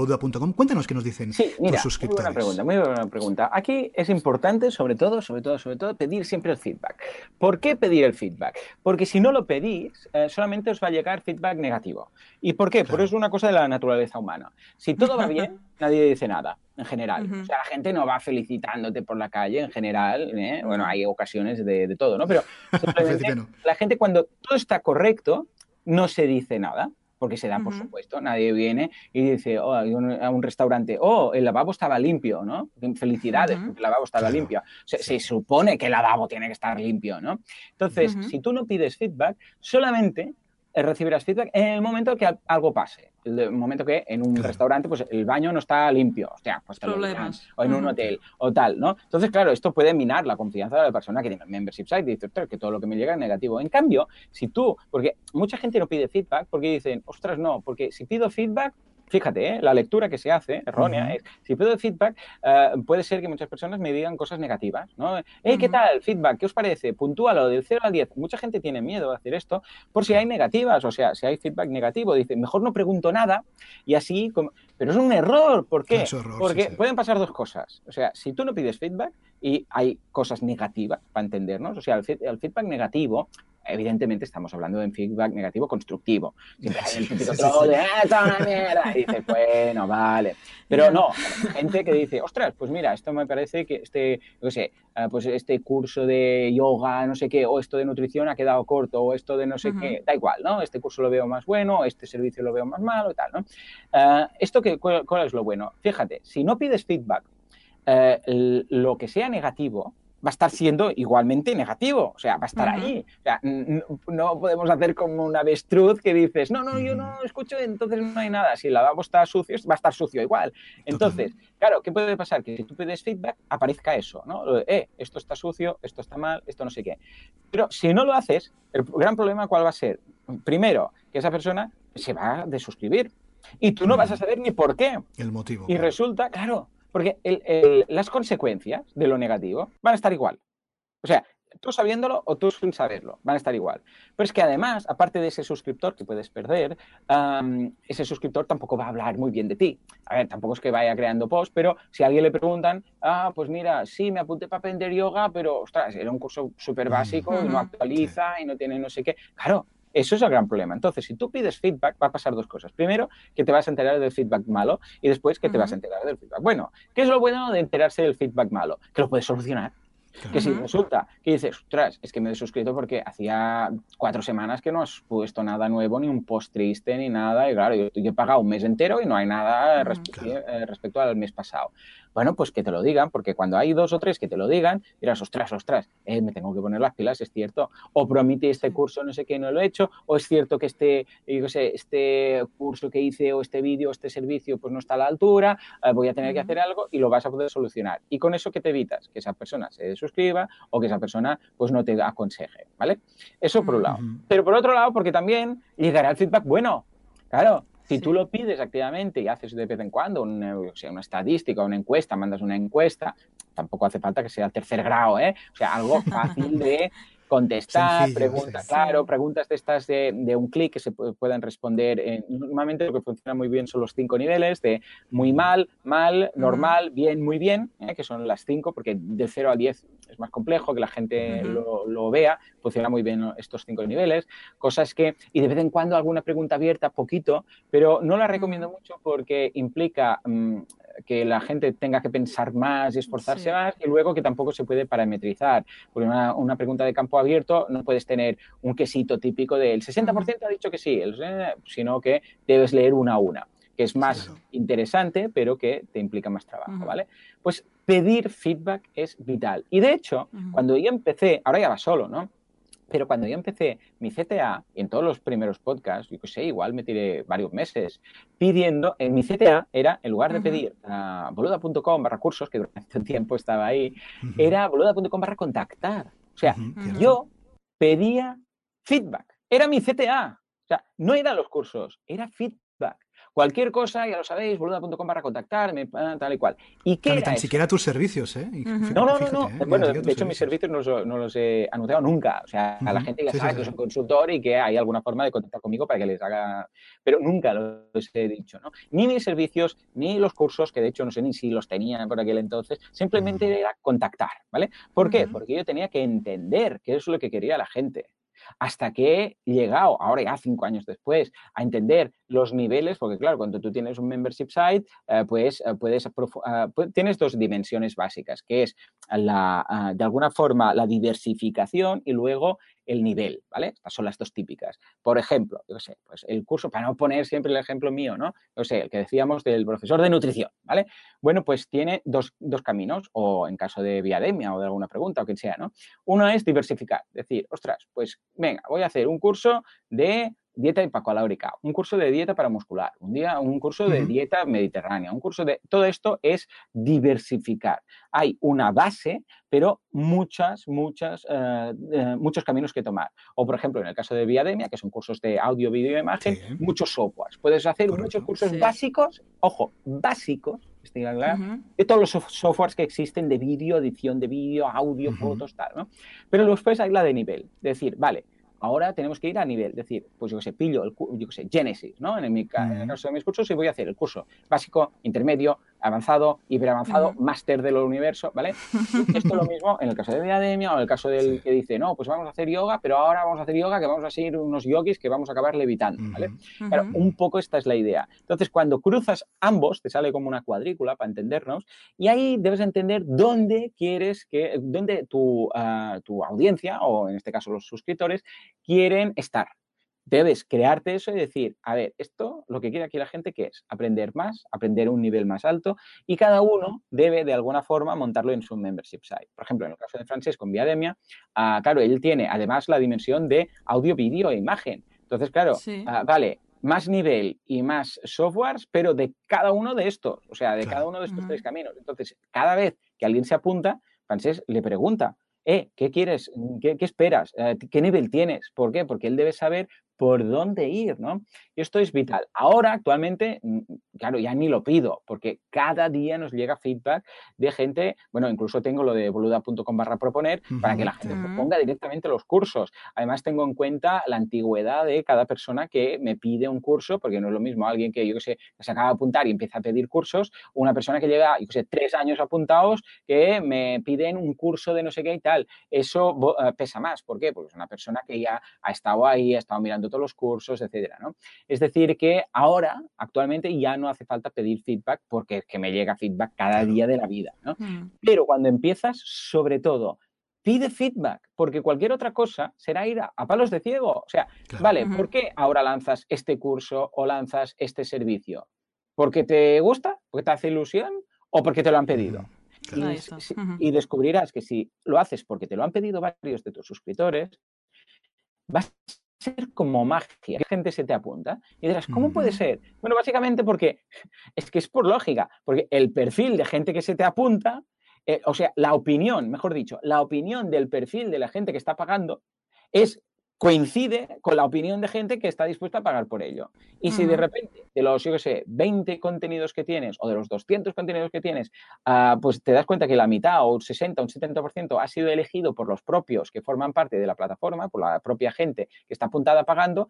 Cuéntanos qué nos dicen sí, mira, tus suscriptores. Muy buena pregunta, muy buena pregunta. Aquí es importante, sobre todo, sobre todo, sobre todo, pedir siempre el feedback. ¿Por qué pedir el feedback? Porque si no lo pedís, eh, solamente os va a llegar feedback negativo. ¿Y por qué? Porque es una cosa de la naturaleza humana. Si todo va [LAUGHS] bien, nadie dice nada en general. O sea, la gente no va felicitándote por la calle en general. ¿eh? Bueno, hay ocasiones de, todo, ¿no? Pero [LAUGHS] la gente cuando todo está correcto, no se dice nada porque se da, por supuesto. Nadie viene y dice oh, a un restaurante, oh, el lavabo estaba limpio, ¿no? Felicidades, porque el lavabo estaba limpio. Se, supone que el lavabo tiene que estar limpio, ¿no? Entonces, si tú no pides feedback, solamente recibirás feedback en el momento que algo pase. En el momento que en un restaurante, pues el baño no está limpio, pues te Problemas. o en un hotel, o tal, ¿no? Entonces, claro, esto puede minar la confianza de la persona que tiene el membership site y dice, ostras, que todo lo que me llega es negativo. En cambio, si tú, porque mucha gente no pide feedback porque dicen, ostras, no, porque si pido feedback, fíjate, ¿eh? la lectura que se hace, errónea, es, si pido feedback, eh, puede ser que muchas personas me digan cosas negativas, ¿no? Hey, ¿qué tal? Feedback, ¿qué os parece? Puntúalo del 0 al 10. Mucha gente tiene miedo de hacer esto por si hay negativas, o sea, si hay feedback negativo, dice, mejor no pregunto nada y así, como... pero es un error, ¿por qué? Porque pueden pasar dos cosas, o sea, si tú no pides feedback y hay cosas negativas para entendernos, o sea, el feedback negativo evidentemente estamos hablando de un feedback negativo constructivo. [LAUGHS] Siempre hay el típico troll de ¡Esto es una mierda! Y dices, bueno, vale. Pero no, gente que dice, ostras, pues mira, esto me parece que este, no sé, ah, pues este curso de yoga, no sé qué, o esto de nutrición ha quedado corto, o esto de no sé qué, da igual, ¿no? Este curso lo veo más bueno, este servicio lo veo más malo y tal, ¿no? Ah, ¿Esto que, cuál, es lo bueno? Fíjate, si no pides feedback, eh, lo que sea negativo, va a estar siendo igualmente negativo, o sea, va a estar ahí. O sea, no, podemos hacer como una avestruz que dices, no, no, yo no escucho, entonces no hay nada. Si el lavabo está sucio, va a estar sucio igual. Entonces, claro, ¿qué puede pasar? Que si tú pides feedback, aparezca eso, ¿no? Eh, esto está sucio, esto está mal, esto no sé qué. Pero si no lo haces, el gran problema, ¿cuál va a ser? Primero, que esa persona se va a desuscribir. Y tú no vas a saber ni por qué. El motivo. Y resulta, claro, porque las consecuencias de lo negativo van a estar igual. O sea, tú sabiéndolo o tú sin saberlo, van a estar igual. Pero es que además, aparte de ese suscriptor que puedes perder, ese suscriptor tampoco va a hablar muy bien de ti. A ver, tampoco es que vaya creando posts, pero si a alguien le preguntan, ah, pues mira, sí, me apunté para aprender yoga, pero ostras, era un curso súper básico y no actualiza y no tiene no sé qué. Claro, eso es el gran problema. Entonces, si tú pides feedback, va a pasar dos cosas. Primero, que te vas a enterar del feedback malo y después que te vas a enterar del feedback bueno. ¿Qué es lo bueno de enterarse del feedback malo? Que lo puedes solucionar. Que si resulta que dices, ostras, es que me he suscrito porque hacía cuatro semanas que no has puesto nada nuevo, ni un post triste, ni nada, y claro, yo, he pagado un mes entero y no hay nada eh, respecto al mes pasado. Bueno, pues que te lo digan, porque cuando hay dos o tres que te lo digan, dirás, ostras, ostras, eh, me tengo que poner las pilas, es cierto. O prometí este curso, no sé qué, no lo he hecho, o es cierto que este, yo sé, este curso que hice, o este vídeo, o este servicio, pues no está a la altura, eh, voy a tener que hacer algo y lo vas a poder solucionar. Y con eso que te evitas que esa persona se suscriba o que esa persona pues no te aconseje, ¿vale? Eso por un lado. Pero por otro lado, porque también llegará el feedback bueno. Claro, si tú lo pides activamente y haces de vez en cuando una, o sea, una estadística, una encuesta, mandas una encuesta, tampoco hace falta que sea tercer grado, ¿eh? O sea, algo fácil de contestar, preguntas, claro, preguntas de estas de, un clic que se puedan responder. normalmente lo que funciona muy bien son los cinco niveles de muy mal, mal, normal, bien, muy bien, ¿eh? que son las cinco, porque de 0 a 10 es más complejo, que la gente lo, vea, funciona muy bien estos cinco niveles, cosas que, y de vez en cuando alguna pregunta abierta, poquito, pero no la recomiendo mucho porque implica mm, que la gente tenga que pensar más y esforzarse más y luego que tampoco se puede parametrizar. Porque una, una, pregunta de campo abierto no puedes tener un quesito típico del 60% ha dicho que sí, sino que debes leer una a una que es más interesante, pero que te implica más trabajo, ¿vale? Pues pedir feedback es vital. Y de hecho, cuando yo empecé, ahora ya va solo, ¿no? Pero cuando yo empecé mi CTA, en todos los primeros podcasts, yo que sé, igual me tiré varios meses pidiendo, en mi CTA era, en lugar de pedir a boluda.com barra cursos, que durante un tiempo estaba ahí, era boluda.com barra contactar. O sea, yo pedía feedback. Era mi CTA. O sea, no eran los cursos, era feedback. Cualquier cosa, ya lo sabéis, boluda.com para contactarme, tal y cual. ¿Y qué Ni siquiera tus servicios, ¿eh? No, no, no. ¿eh? Bueno, de hecho, mis servicios no los, he anunciado nunca. O sea, a la gente ya sabe que soy consultor y que hay alguna forma de contactar conmigo para que les haga. Pero nunca los he dicho, ¿no? Ni mis servicios, ni los cursos, que de hecho no sé ni si los tenían por aquel entonces, simplemente era contactar, ¿vale? ¿Por qué? Porque yo tenía que entender qué es lo que quería la gente hasta que he llegado, ahora ya cinco años después, a entender los niveles, porque claro, cuando tú tienes un membership site, eh, pues eh, puedes, ah, tienes dos dimensiones básicas, que es la, de alguna forma la diversificación y luego el nivel, ¿vale? Estas son las dos típicas. Por ejemplo, yo sé, pues el curso, para no poner siempre el ejemplo mío, ¿no? Yo sé, el que decíamos del profesor de nutrición, ¿vale? Bueno, pues tiene dos, dos caminos, o en caso de viademia o de alguna pregunta o quien sea, ¿no? Uno es diversificar, decir, ostras, pues venga, voy a hacer un curso de dieta hipocalórica, un curso de dieta para muscular, un día un curso de dieta mediterránea, un curso de todo esto es diversificar. Hay una base, pero muchas, muchas, eh, eh, muchos caminos que tomar. O por ejemplo, en el caso de Viademia, que son cursos de audio, vídeo e imagen, muchos softwares. Puedes hacer muchos cursos básicos, ojo, básicos, de todos los softwares que existen de vídeo, edición de vídeo, audio, fotos, tal, ¿no? Pero después hay la de nivel, decir, vale, Ahora tenemos que ir a nivel, decir, pues yo que sé, pillo el yo que sé, Genesis, ¿no? En, mi, caso de mis cursos y voy a hacer el curso básico, intermedio, avanzado, hiperavanzado, máster del universo, ¿vale? [LAUGHS] esto es lo mismo en el caso de Diademia o en el caso del que dice, no, pues vamos a hacer yoga, pero ahora vamos a hacer yoga que vamos a seguir unos yogis que vamos a acabar levitando, ¿vale? Pero un poco esta es la idea. Entonces, cuando cruzas ambos, te sale como una cuadrícula para entendernos, y ahí debes entender dónde quieres que, dónde tu, ah, tu audiencia, o en este caso los suscriptores, quieren estar, debes crearte eso y decir, a ver, esto lo que quiere aquí la gente que es aprender más, aprender un nivel más alto y cada uno debe de alguna forma montarlo en su membership site. Por ejemplo, en el caso de Francesc con Viademia, ah, claro, él tiene además la dimensión de audio, vídeo e imagen. Entonces, claro, ah, vale, más nivel y más softwares, pero de cada uno de estos, o sea, de cada uno de estos tres caminos. Entonces, cada vez que alguien se apunta, Francesc le pregunta, eh, ¿qué quieres? ¿Qué, qué esperas? Eh, ¿Qué nivel tienes? ¿Por qué? Porque él debe saber por dónde ir, ¿no? Y esto es vital. Ahora, actualmente, mm, claro, ya ni lo pido, porque cada día nos llega feedback de gente, bueno, incluso tengo lo de boluda.com barra proponer para que la gente proponga directamente los cursos. Además, tengo en cuenta la antigüedad de cada persona que me pide un curso, porque no es lo mismo alguien que, yo que sé, se acaba de apuntar y empieza a pedir cursos, una persona que llega, yo que sé, tres años apuntados que me piden un curso de no sé qué y tal. Eso eh, pesa más. ¿Por qué? Porque es una persona que ya ha estado ahí, ha estado mirando todos los cursos, etcétera, ¿no? Es decir, que ahora, actualmente, ya no hace falta pedir feedback porque es que me llega feedback cada día de la vida, ¿no? Mm. Pero cuando empiezas, sobre todo, pide feedback, porque cualquier otra cosa será ir a, palos de ciego. O sea, vale, ¿por qué ahora lanzas este curso o lanzas este servicio? ¿Porque te gusta? ¿Porque te hace ilusión? ¿O porque te lo han pedido? y, descubrirás que si lo haces porque te lo han pedido varios de tus suscriptores, vas ser como magia. ¿Qué gente se te apunta? Y dirás, ¿cómo puede ser? Bueno, básicamente porque [LAUGHS] es que es por lógica, porque el perfil de gente que se te apunta, eh, o sea, la opinión, mejor dicho, la opinión del perfil de la gente que está pagando es coincide con la opinión de gente que está dispuesta a pagar por ello. Y si de repente, de los, yo qué sé, 20 contenidos que tienes o de los 200 contenidos que tienes, ah, pues te das cuenta que la mitad o un 60, un 70% ha sido elegido por los propios que forman parte de la plataforma, por la propia gente que está apuntada pagando,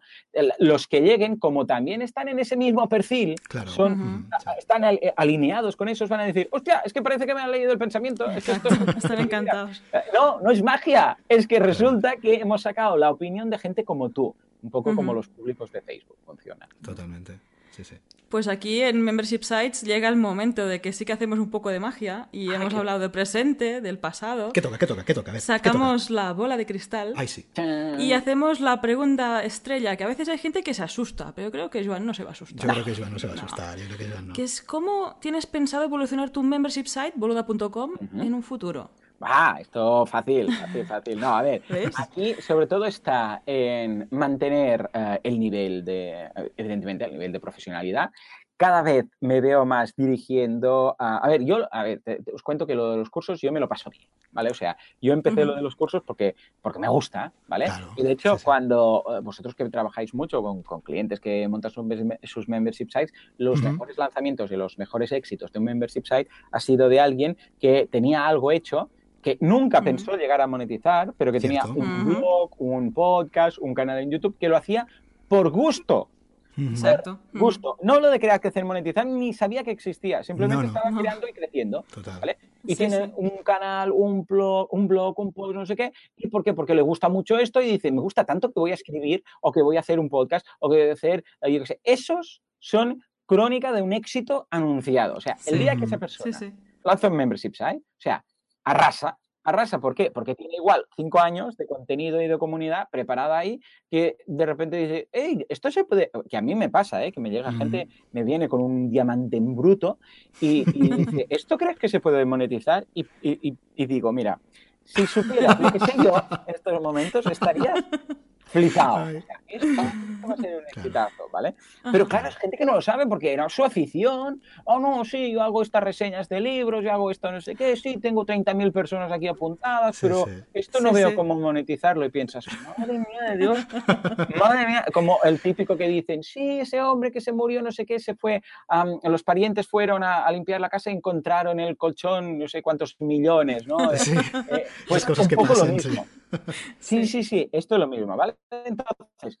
los que lleguen, como también están en ese mismo perfil, son, están alineados con esos, van a decir, hostia, es que parece que me han leído el pensamiento. [LAUGHS] están [LAUGHS] encantados. No, no es magia, es que resulta que hemos sacado la opinión de gente como tú, un poco como los públicos de Facebook funcionan. Totalmente. Sí, sí. Pues aquí en Membership Sites llega el momento de que sí que hacemos un poco de magia y hemos hablado de presente, del pasado. ¿Qué toca? ¿Qué toca? ¿Qué toca? Sacamos la bola de cristal sí. y hacemos la pregunta estrella, que a veces hay gente que se asusta, pero creo que Joan no se va a asustar. Yo creo que Joan no se va a [LAUGHS] asustar, yo creo que Joan no. Que es cómo tienes pensado evolucionar tu membership site, boluda.com, en un futuro. Ah, esto fácil, fácil, fácil. No, a ver, aquí sobre todo está en mantener eh, el nivel de, evidentemente, el nivel de profesionalidad, cada vez me veo más dirigiendo a... A ver, yo, a ver, os cuento que lo de los cursos yo me lo paso bien, ¿vale? O sea, yo empecé lo de los cursos porque, porque me gusta, ¿vale? y de hecho, cuando eh, vosotros que trabajáis mucho con, con clientes que montan sus, membership sites, los mejores lanzamientos y los mejores éxitos de un membership site ha sido de alguien que tenía algo hecho que nunca pensó llegar a monetizar, pero que tenía un blog, un podcast, un canal en YouTube, que lo hacía por gusto. Exacto. Gusto. No lo de crear, crecer, monetizar, ni sabía que existía. Simplemente estaba creando y creciendo. Y tiene un canal, un blog, un blog, un post, no sé qué. ¿Y por qué? Porque le gusta mucho esto y dice, me gusta tanto que voy a escribir o que voy a hacer un podcast o que voy a hacer, yo qué sé. Esos son crónica de un éxito anunciado. O sea, el día que esa persona lanza un membership site, o sea, arrasa. Arrasa, ¿por qué? Porque tiene igual cinco años de contenido y de comunidad preparada ahí que de repente dice, hey, esto se puede, que a mí me pasa, ¿eh? que me llega gente, me viene con un diamante en bruto y, dice, [LAUGHS] ¿esto crees que se puede monetizar? Y, y digo, mira, si supieras lo que sé yo en estos momentos, estaría flipado. esto, va a ser un exitazo, ¿vale? Pero claro, es gente que no lo sabe porque era su afición. Oh, no, sí, yo hago estas reseñas de libros, yo hago esto no sé qué, sí, tengo 30.000 personas aquí apuntadas, pero esto no veo cómo monetizarlo y piensas, madre mía de Dios, madre mía, como el típico que dicen, sí, ese hombre que se murió, no sé qué, se fue, los parientes fueron a, limpiar la casa y encontraron el colchón, no sé cuántos millones, ¿no? Sí. Eh, pues cosas que pasan, lo mismo. Sí, sí, sí, esto es lo mismo, ¿vale? Entonces,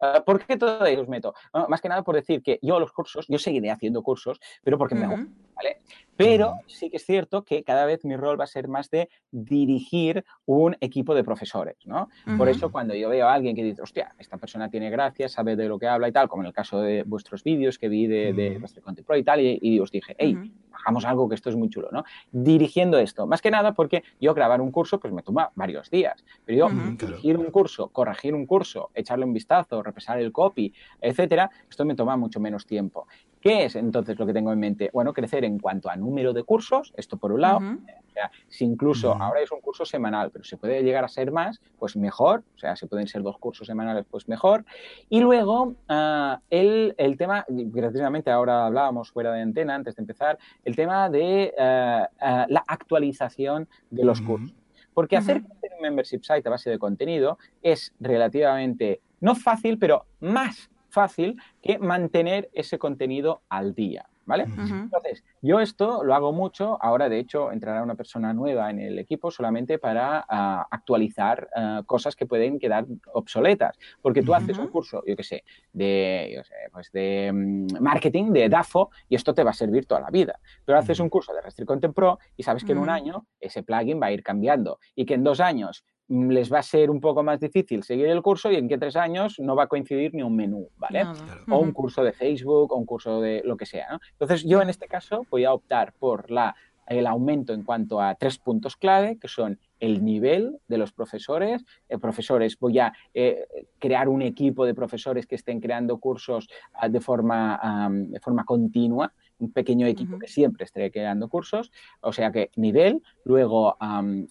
ah, ¿Por qué ello os meto? más que nada por decir que yo los cursos, yo seguiré haciendo cursos, pero porque me gusta, ¿vale? Pero sí que es cierto que cada vez mi rol va a ser más de dirigir un equipo de profesores, ¿no? Por eso cuando yo veo a alguien que dice, hostia, esta persona tiene gracia, sabe de lo que habla y tal, como en el caso de vuestros vídeos que vi de, de Content Pro y tal, y, os dije, hey, hagamos algo que esto es muy chulo, ¿no? Dirigiendo esto, más que nada porque yo grabar un curso pues me toma varios días, pero yo dirigir un curso, corregir un curso, echarle un vistazo, repasar el copy, etcétera, esto me toma mucho menos tiempo. ¿Qué es entonces lo que tengo en mente? Bueno, crecer en cuanto a número de cursos, esto por un lado. O sea, si incluso ahora es un curso semanal, pero se puede llegar a ser más, pues mejor. O sea, si pueden ser dos cursos semanales, pues mejor. Y luego, ah, el, el, tema, precisamente ahora hablábamos fuera de antena antes de empezar, el tema de ah, ah, la actualización de los cursos. Porque hacer un membership site a base de contenido es relativamente, no fácil, pero más fácil que mantener ese contenido al día. ¿Vale? Entonces, yo esto lo hago mucho. Ahora, de hecho, entrará una persona nueva en el equipo solamente para ah, actualizar ah, cosas que pueden quedar obsoletas. Porque tú haces un curso, yo qué sé, de, pues de mm, marketing, de DAFO, y esto te va a servir toda la vida. Pero haces un curso de Restrict Content Pro y sabes que en un año ese plugin va a ir cambiando y que en dos años les va a ser un poco más difícil seguir el curso y en que tres años no va a coincidir ni un menú, ¿vale? O un curso de Facebook o un curso de lo que sea, ¿no? Entonces yo en este caso voy a optar por la, el aumento en cuanto a tres puntos clave, que son el nivel de los profesores. Eh, profesores, voy a eh, crear un equipo de profesores que estén creando cursos ah, de, forma, de forma continua un pequeño equipo que siempre esté creando cursos, o sea que nivel, luego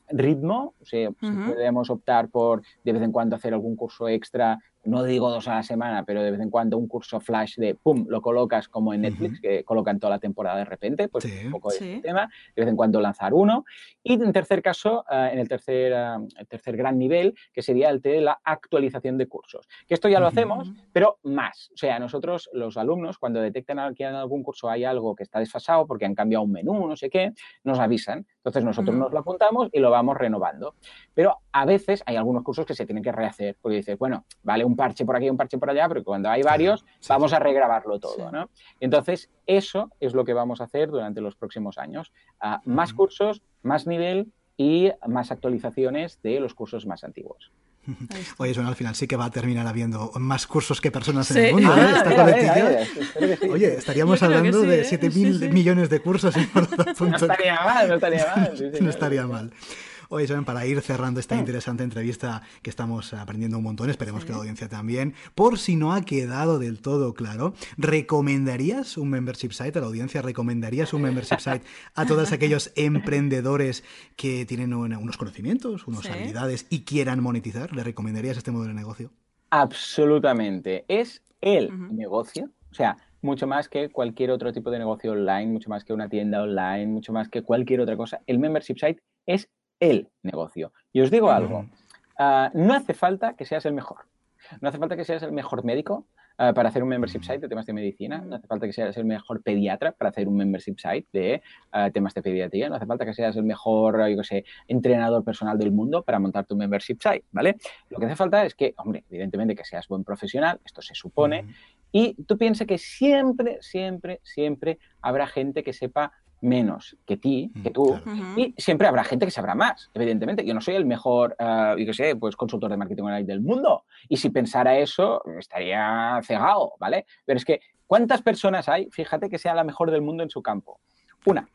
ritmo, o sea, podemos optar por de vez en cuando hacer algún curso extra no digo dos a la semana, pero de vez en cuando un curso flash de pum, lo colocas como en Netflix, que colocan toda la temporada de repente, pues un poco de tema, de vez en cuando lanzar uno. Y en tercer caso, eh, en el tercer, eh, tercer gran nivel, que sería el de la actualización de cursos. Que esto ya lo hacemos, pero más. O sea, nosotros, los alumnos, cuando detectan que en algún curso hay algo que está desfasado porque han cambiado un menú, no sé qué, nos avisan. Entonces nosotros nos lo apuntamos y lo vamos renovando. Pero a veces hay algunos cursos que se tienen que rehacer, porque dices, bueno, vale un parche por aquí, un parche por allá, pero cuando hay varios, vamos a regrabarlo todo, ¿no? Entonces, eso es lo que vamos a hacer durante los próximos años. Ah, más cursos, más nivel y más actualizaciones de los cursos más antiguos. Oye, eso al final sí que va a terminar habiendo más cursos que personas en el mundo, ¿eh? Oye, estaríamos hablando de 7.000 ¿eh? millones de cursos en [LAUGHS] No estaría mal, no estaría mal. [LAUGHS] no estaría mal. Oye, saben, para ir cerrando esta mm. interesante entrevista que estamos aprendiendo un montón, esperemos que la audiencia también, por si no ha quedado del todo claro, ¿recomendarías un membership site a la audiencia? ¿Recomendarías un membership [LAUGHS] site a todos aquellos emprendedores que tienen unos conocimientos, unas habilidades y quieran monetizar? ¿Le recomendarías este modelo de negocio? Absolutamente. Es el negocio. O sea, mucho más que cualquier otro tipo de negocio online, mucho más que una tienda online, mucho más que cualquier otra cosa. El membership site es el negocio. Y os digo algo, ah, no hace falta que seas el mejor. No hace falta que seas el mejor médico, Ah, para hacer un membership site de temas de medicina. No hace falta que seas el mejor pediatra para hacer un membership site de ah, temas de pediatría. No hace falta que seas el mejor, yo sé, entrenador personal del mundo para montar tu membership site, ¿vale? Lo que hace falta es que, hombre, evidentemente que seas buen profesional, esto se supone, y tú piensas que siempre, siempre, siempre habrá gente que sepa menos que ti, que mm, tú, y siempre habrá gente que sabrá más, evidentemente. Yo no soy el mejor, uh, yo qué sé, pues consultor de marketing online del mundo, y si pensara eso, estaría cegado, ¿vale? Pero es que, ¿cuántas personas hay? Fíjate que sea la mejor del mundo en su campo. Una.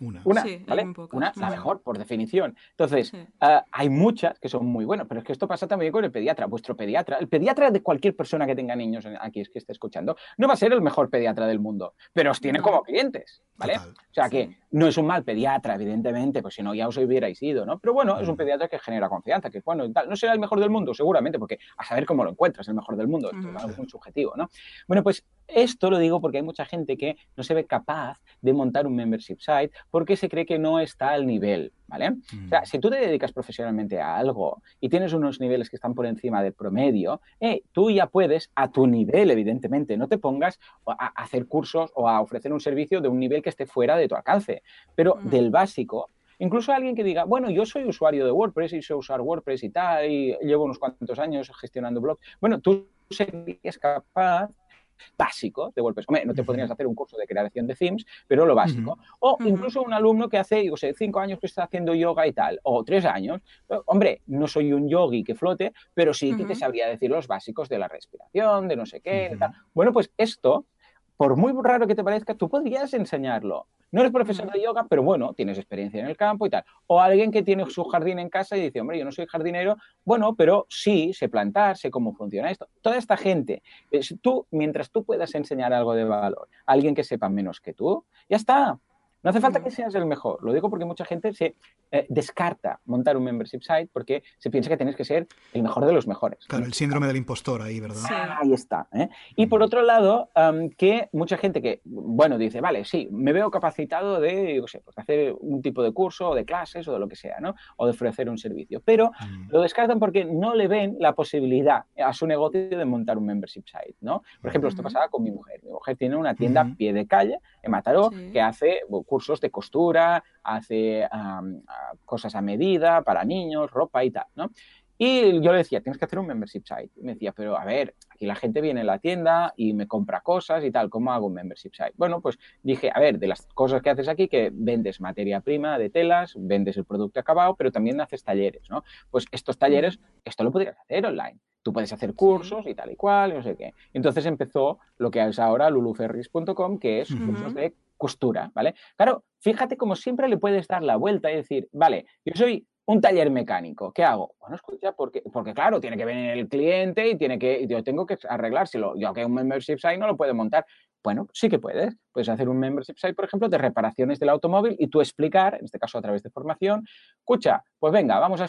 Una, una ¿vale? Una, la mejor, por definición. Entonces, ah, hay muchas que son muy buenas, pero es que esto pasa también con el pediatra, vuestro pediatra. El pediatra de cualquier persona que tenga niños aquí, es que esté escuchando, no va a ser el mejor pediatra del mundo, pero os tiene como clientes, ¿vale? O sea que no es un mal pediatra, evidentemente, pues si no ya os hubierais ido, ¿no? Pero bueno, es un pediatra que genera confianza, que bueno, tal. no será el mejor del mundo, seguramente, porque a saber cómo lo encuentras, el mejor del mundo, es muy subjetivo, ¿no? Bueno, pues esto lo digo porque hay mucha gente que no se ve capaz de montar un membership site porque se cree que no está al nivel, ¿vale? O sea, si tú te dedicas profesionalmente a algo y tienes unos niveles que están por encima del promedio, eh, tú ya puedes, a tu nivel, evidentemente, no te pongas a hacer cursos o a ofrecer un servicio de un nivel que esté fuera de tu alcance, pero del básico, Incluso alguien que diga, bueno, yo soy usuario de WordPress y sé usar WordPress y tal, y llevo unos cuantos años gestionando blogs. Bueno, tú serías capaz básicos de WordPress. Hombre, no te podrías hacer un curso de creación de themes, pero lo básico. O incluso un alumno que hace, digo, sé, cinco años que está haciendo yoga y tal, o tres años. Hombre, no soy un yogi que flote, pero sí que te sabría decir los básicos de la respiración, de no sé qué, tal. Bueno, pues esto, por muy raro que te parezca, tú podrías enseñarlo. No eres profesor de yoga, pero bueno, tienes experiencia en el campo y tal. O alguien que tiene su jardín en casa y dice, hombre, yo no soy jardinero, bueno, pero sí, sé plantar, sé cómo funciona esto. Toda esta gente, eh, tú, mientras tú puedas enseñar algo de valor a alguien que sepa menos que tú, ya está. No hace falta que seas el mejor. Lo digo porque mucha gente se eh, descarta montar un membership site porque se piensa que tienes que ser el mejor de los mejores. Claro, el síndrome del impostor ahí, ¿verdad? Sí. Ahí está. ¿eh? Y por otro lado, que mucha gente que, bueno, dice, vale, sí, me veo capacitado de, yo sé, pues hacer un tipo de curso o de clases o de lo que sea, ¿no? O de ofrecer un servicio. Pero mm. lo descartan porque no le ven la posibilidad a su negocio de montar un membership site, ¿no? Por ejemplo, esto pasaba con mi mujer. Mi mujer tiene una tienda a pie de calle en Mataró que hace cursos de costura, hace cosas a medida para niños, ropa y tal, ¿no? Y yo le decía, tienes que hacer un membership site. Me decía, pero a ver, aquí la gente viene a la tienda y me compra cosas y tal, ¿cómo hago un membership site? Bueno, pues dije, a ver, de las cosas que haces aquí, que vendes materia prima de telas, vendes el producto acabado, pero también haces talleres, ¿no? Pues estos talleres, esto lo podrías hacer online. Tú puedes hacer cursos y tal y cual, y no sé qué. Entonces empezó lo que es ahora luluferris.com, que es cursos de costura, ¿vale? Claro, fíjate como siempre le puedes dar la vuelta y decir, vale, yo soy un taller mecánico, ¿qué hago? Bueno, escucha, porque, porque claro, tiene que venir el cliente y tiene que, yo tengo que arreglárselo. Yo que un membership site no lo puedo montar. Bueno, sí que puedes. Puedes hacer un membership site, por ejemplo, de reparaciones del automóvil y tú explicar, en este caso a través de formación, escucha, pues venga, vamos a,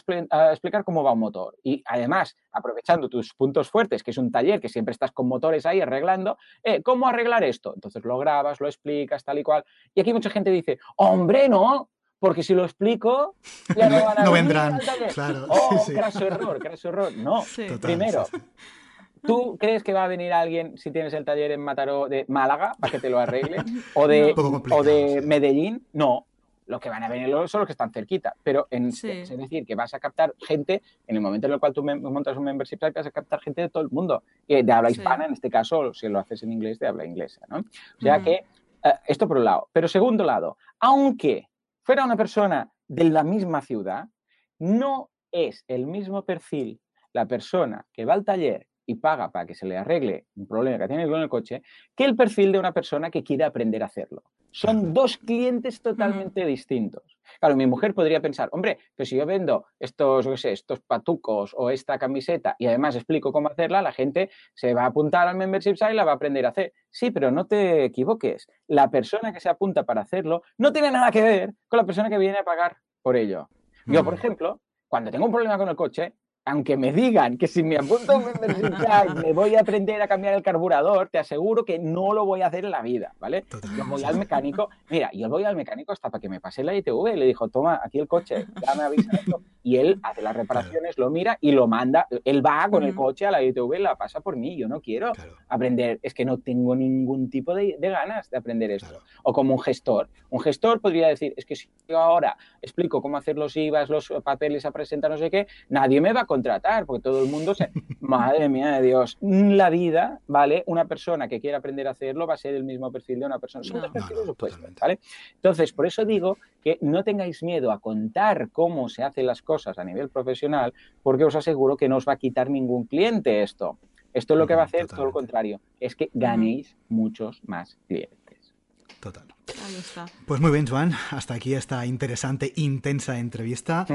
explicar cómo va un motor. Y además, aprovechando tus puntos fuertes, que es un taller que siempre estás con motores ahí arreglando, eh, ¿cómo arreglar esto? Entonces lo grabas, lo explicas, tal y cual. Y aquí mucha gente dice, hombre, no, porque si lo explico, ya no [LAUGHS] van a no vendrán. Claro. Oh, craso error, craso error. No, primero, ¿tú crees que va a venir alguien si tienes el taller en Mataró de Málaga para que te lo arregle? [LAUGHS] ¿O de, o de Medellín? No. Lo que van a venir son los que están cerquita. Pero en, es decir, que vas a captar gente, en el momento en el cual tú montas un membership vas a captar gente de todo el mundo. De habla hispana, en este caso, si lo haces en inglés, de habla inglesa. ¿no? O sea que, eh, esto por un lado. Pero segundo lado, aunque fuera una persona de la misma ciudad, no es el mismo perfil la persona que va al taller y paga para que se le arregle un problema que tiene con el coche, que el perfil de una persona que quiere aprender a hacerlo. Son dos clientes totalmente distintos. Claro, mi mujer podría pensar, hombre, pues si yo vendo estos, no sé, estos patucos o esta camiseta y además explico cómo hacerla, la gente se va a apuntar al membership site y la va a aprender a hacer. Sí, pero no te equivoques. La persona que se apunta para hacerlo no tiene nada que ver con la persona que viene a pagar por ello. Yo, por ejemplo, cuando tengo un problema con el coche, aunque me digan que si me apunto a un me voy a aprender a cambiar el carburador, te aseguro que no lo voy a hacer en la vida, ¿vale? Yo voy al mecánico, mira, yo voy al mecánico hasta para que me pase la ITV, le dijo, toma, aquí el coche, ya me avisa esto, y él hace las reparaciones, lo mira y lo manda, él va con el coche a la ITV, la pasa por mí, yo no quiero aprender, es que no tengo ningún tipo de, ganas de aprender esto. O como un gestor, un gestor podría decir, es que si yo ahora explico cómo hacer los IVAs, los papeles a presentar, no sé qué, nadie me va a contratar, porque todo el mundo se... Madre mía de Dios, la vida, ¿vale? Una persona que quiera aprender a hacerlo va a ser el mismo perfil de una persona. Son dos perfiles opuestos, ¿vale? Entonces, por eso digo que no tengáis miedo a contar cómo se hacen las cosas a nivel profesional, porque os aseguro que no os va a quitar ningún cliente esto. Esto es lo que va a hacer todo lo contrario, es que ganéis muchos más clientes. Total. Pues muy bien, Juan. Hasta aquí esta interesante, intensa entrevista.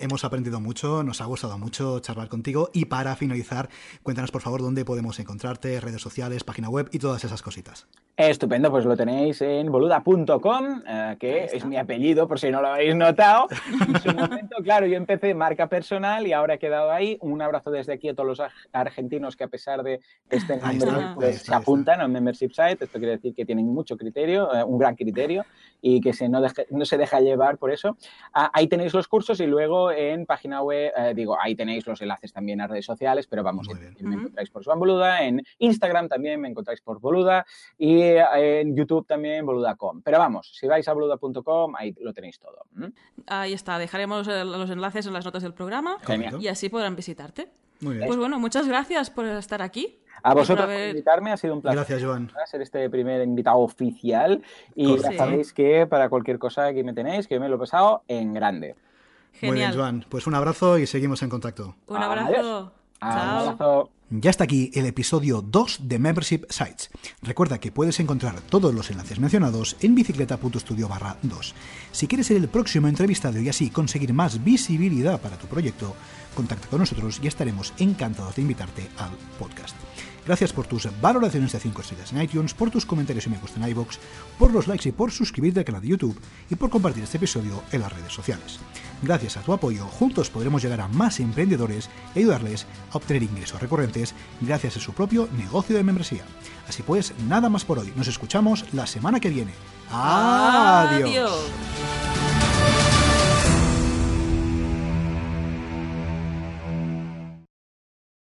hemos aprendido mucho, nos ha gustado mucho charlar contigo. Y para finalizar, cuéntanos por favor dónde podemos encontrarte, redes sociales, página web y todas esas cositas. Estupendo, pues lo tenéis en boluda.com, eh, que es mi apellido, por si no lo habéis notado. En su [LAUGHS] momento, claro, yo empecé marca personal y ahora he quedado ahí. Un abrazo desde aquí a todos los argentinos que a pesar de este nombre pues, se apuntan al membership site. Esto quiere decir que tienen mucho criterio, eh, un gran criterio y que se no, no se deja llevar por eso. Ah, ahí tenéis los cursos y luego en página web, eh, digo, ahí tenéis los enlaces también a redes sociales, pero vamos, me encontráis por Juan Boluda, en Instagram también me encontráis por Boluda y en YouTube también boluda.com. Pero vamos, si vais a boluda.com, ahí lo tenéis todo. Ahí está, dejaremos eh, los enlaces en las notas del programa y así podrán visitarte. Muy bien. Pues bueno, muchas gracias por estar aquí. A vosotros por, invitarme, ha sido un placer. Gracias, Joan. Ser este primer invitado oficial. Y ya sabéis que para cualquier cosa que me tenéis, que me lo he pasado en grande. Genial. Muy bien, Joan. Pues un abrazo y seguimos en contacto. Un abrazo. Chao. Un abrazo. Ya está aquí el episodio 2 de Membership Sites. Recuerda que puedes encontrar todos los enlaces mencionados en bicicleta.studio barra 2. Si quieres ser el próximo entrevistado y así conseguir más visibilidad para tu proyecto, contacta con nosotros y estaremos encantados de invitarte al podcast. Gracias por tus valoraciones de 5 estrellas en iTunes, por tus comentarios y me gusta en iBox, por los likes y por suscribirte al canal de YouTube y por compartir este episodio en las redes sociales. Gracias a tu apoyo, juntos podremos llegar a más emprendedores y ayudarles a obtener ingresos recurrentes gracias a su propio negocio de membresía. Así pues, nada más por hoy. Nos escuchamos la semana que viene. Adiós.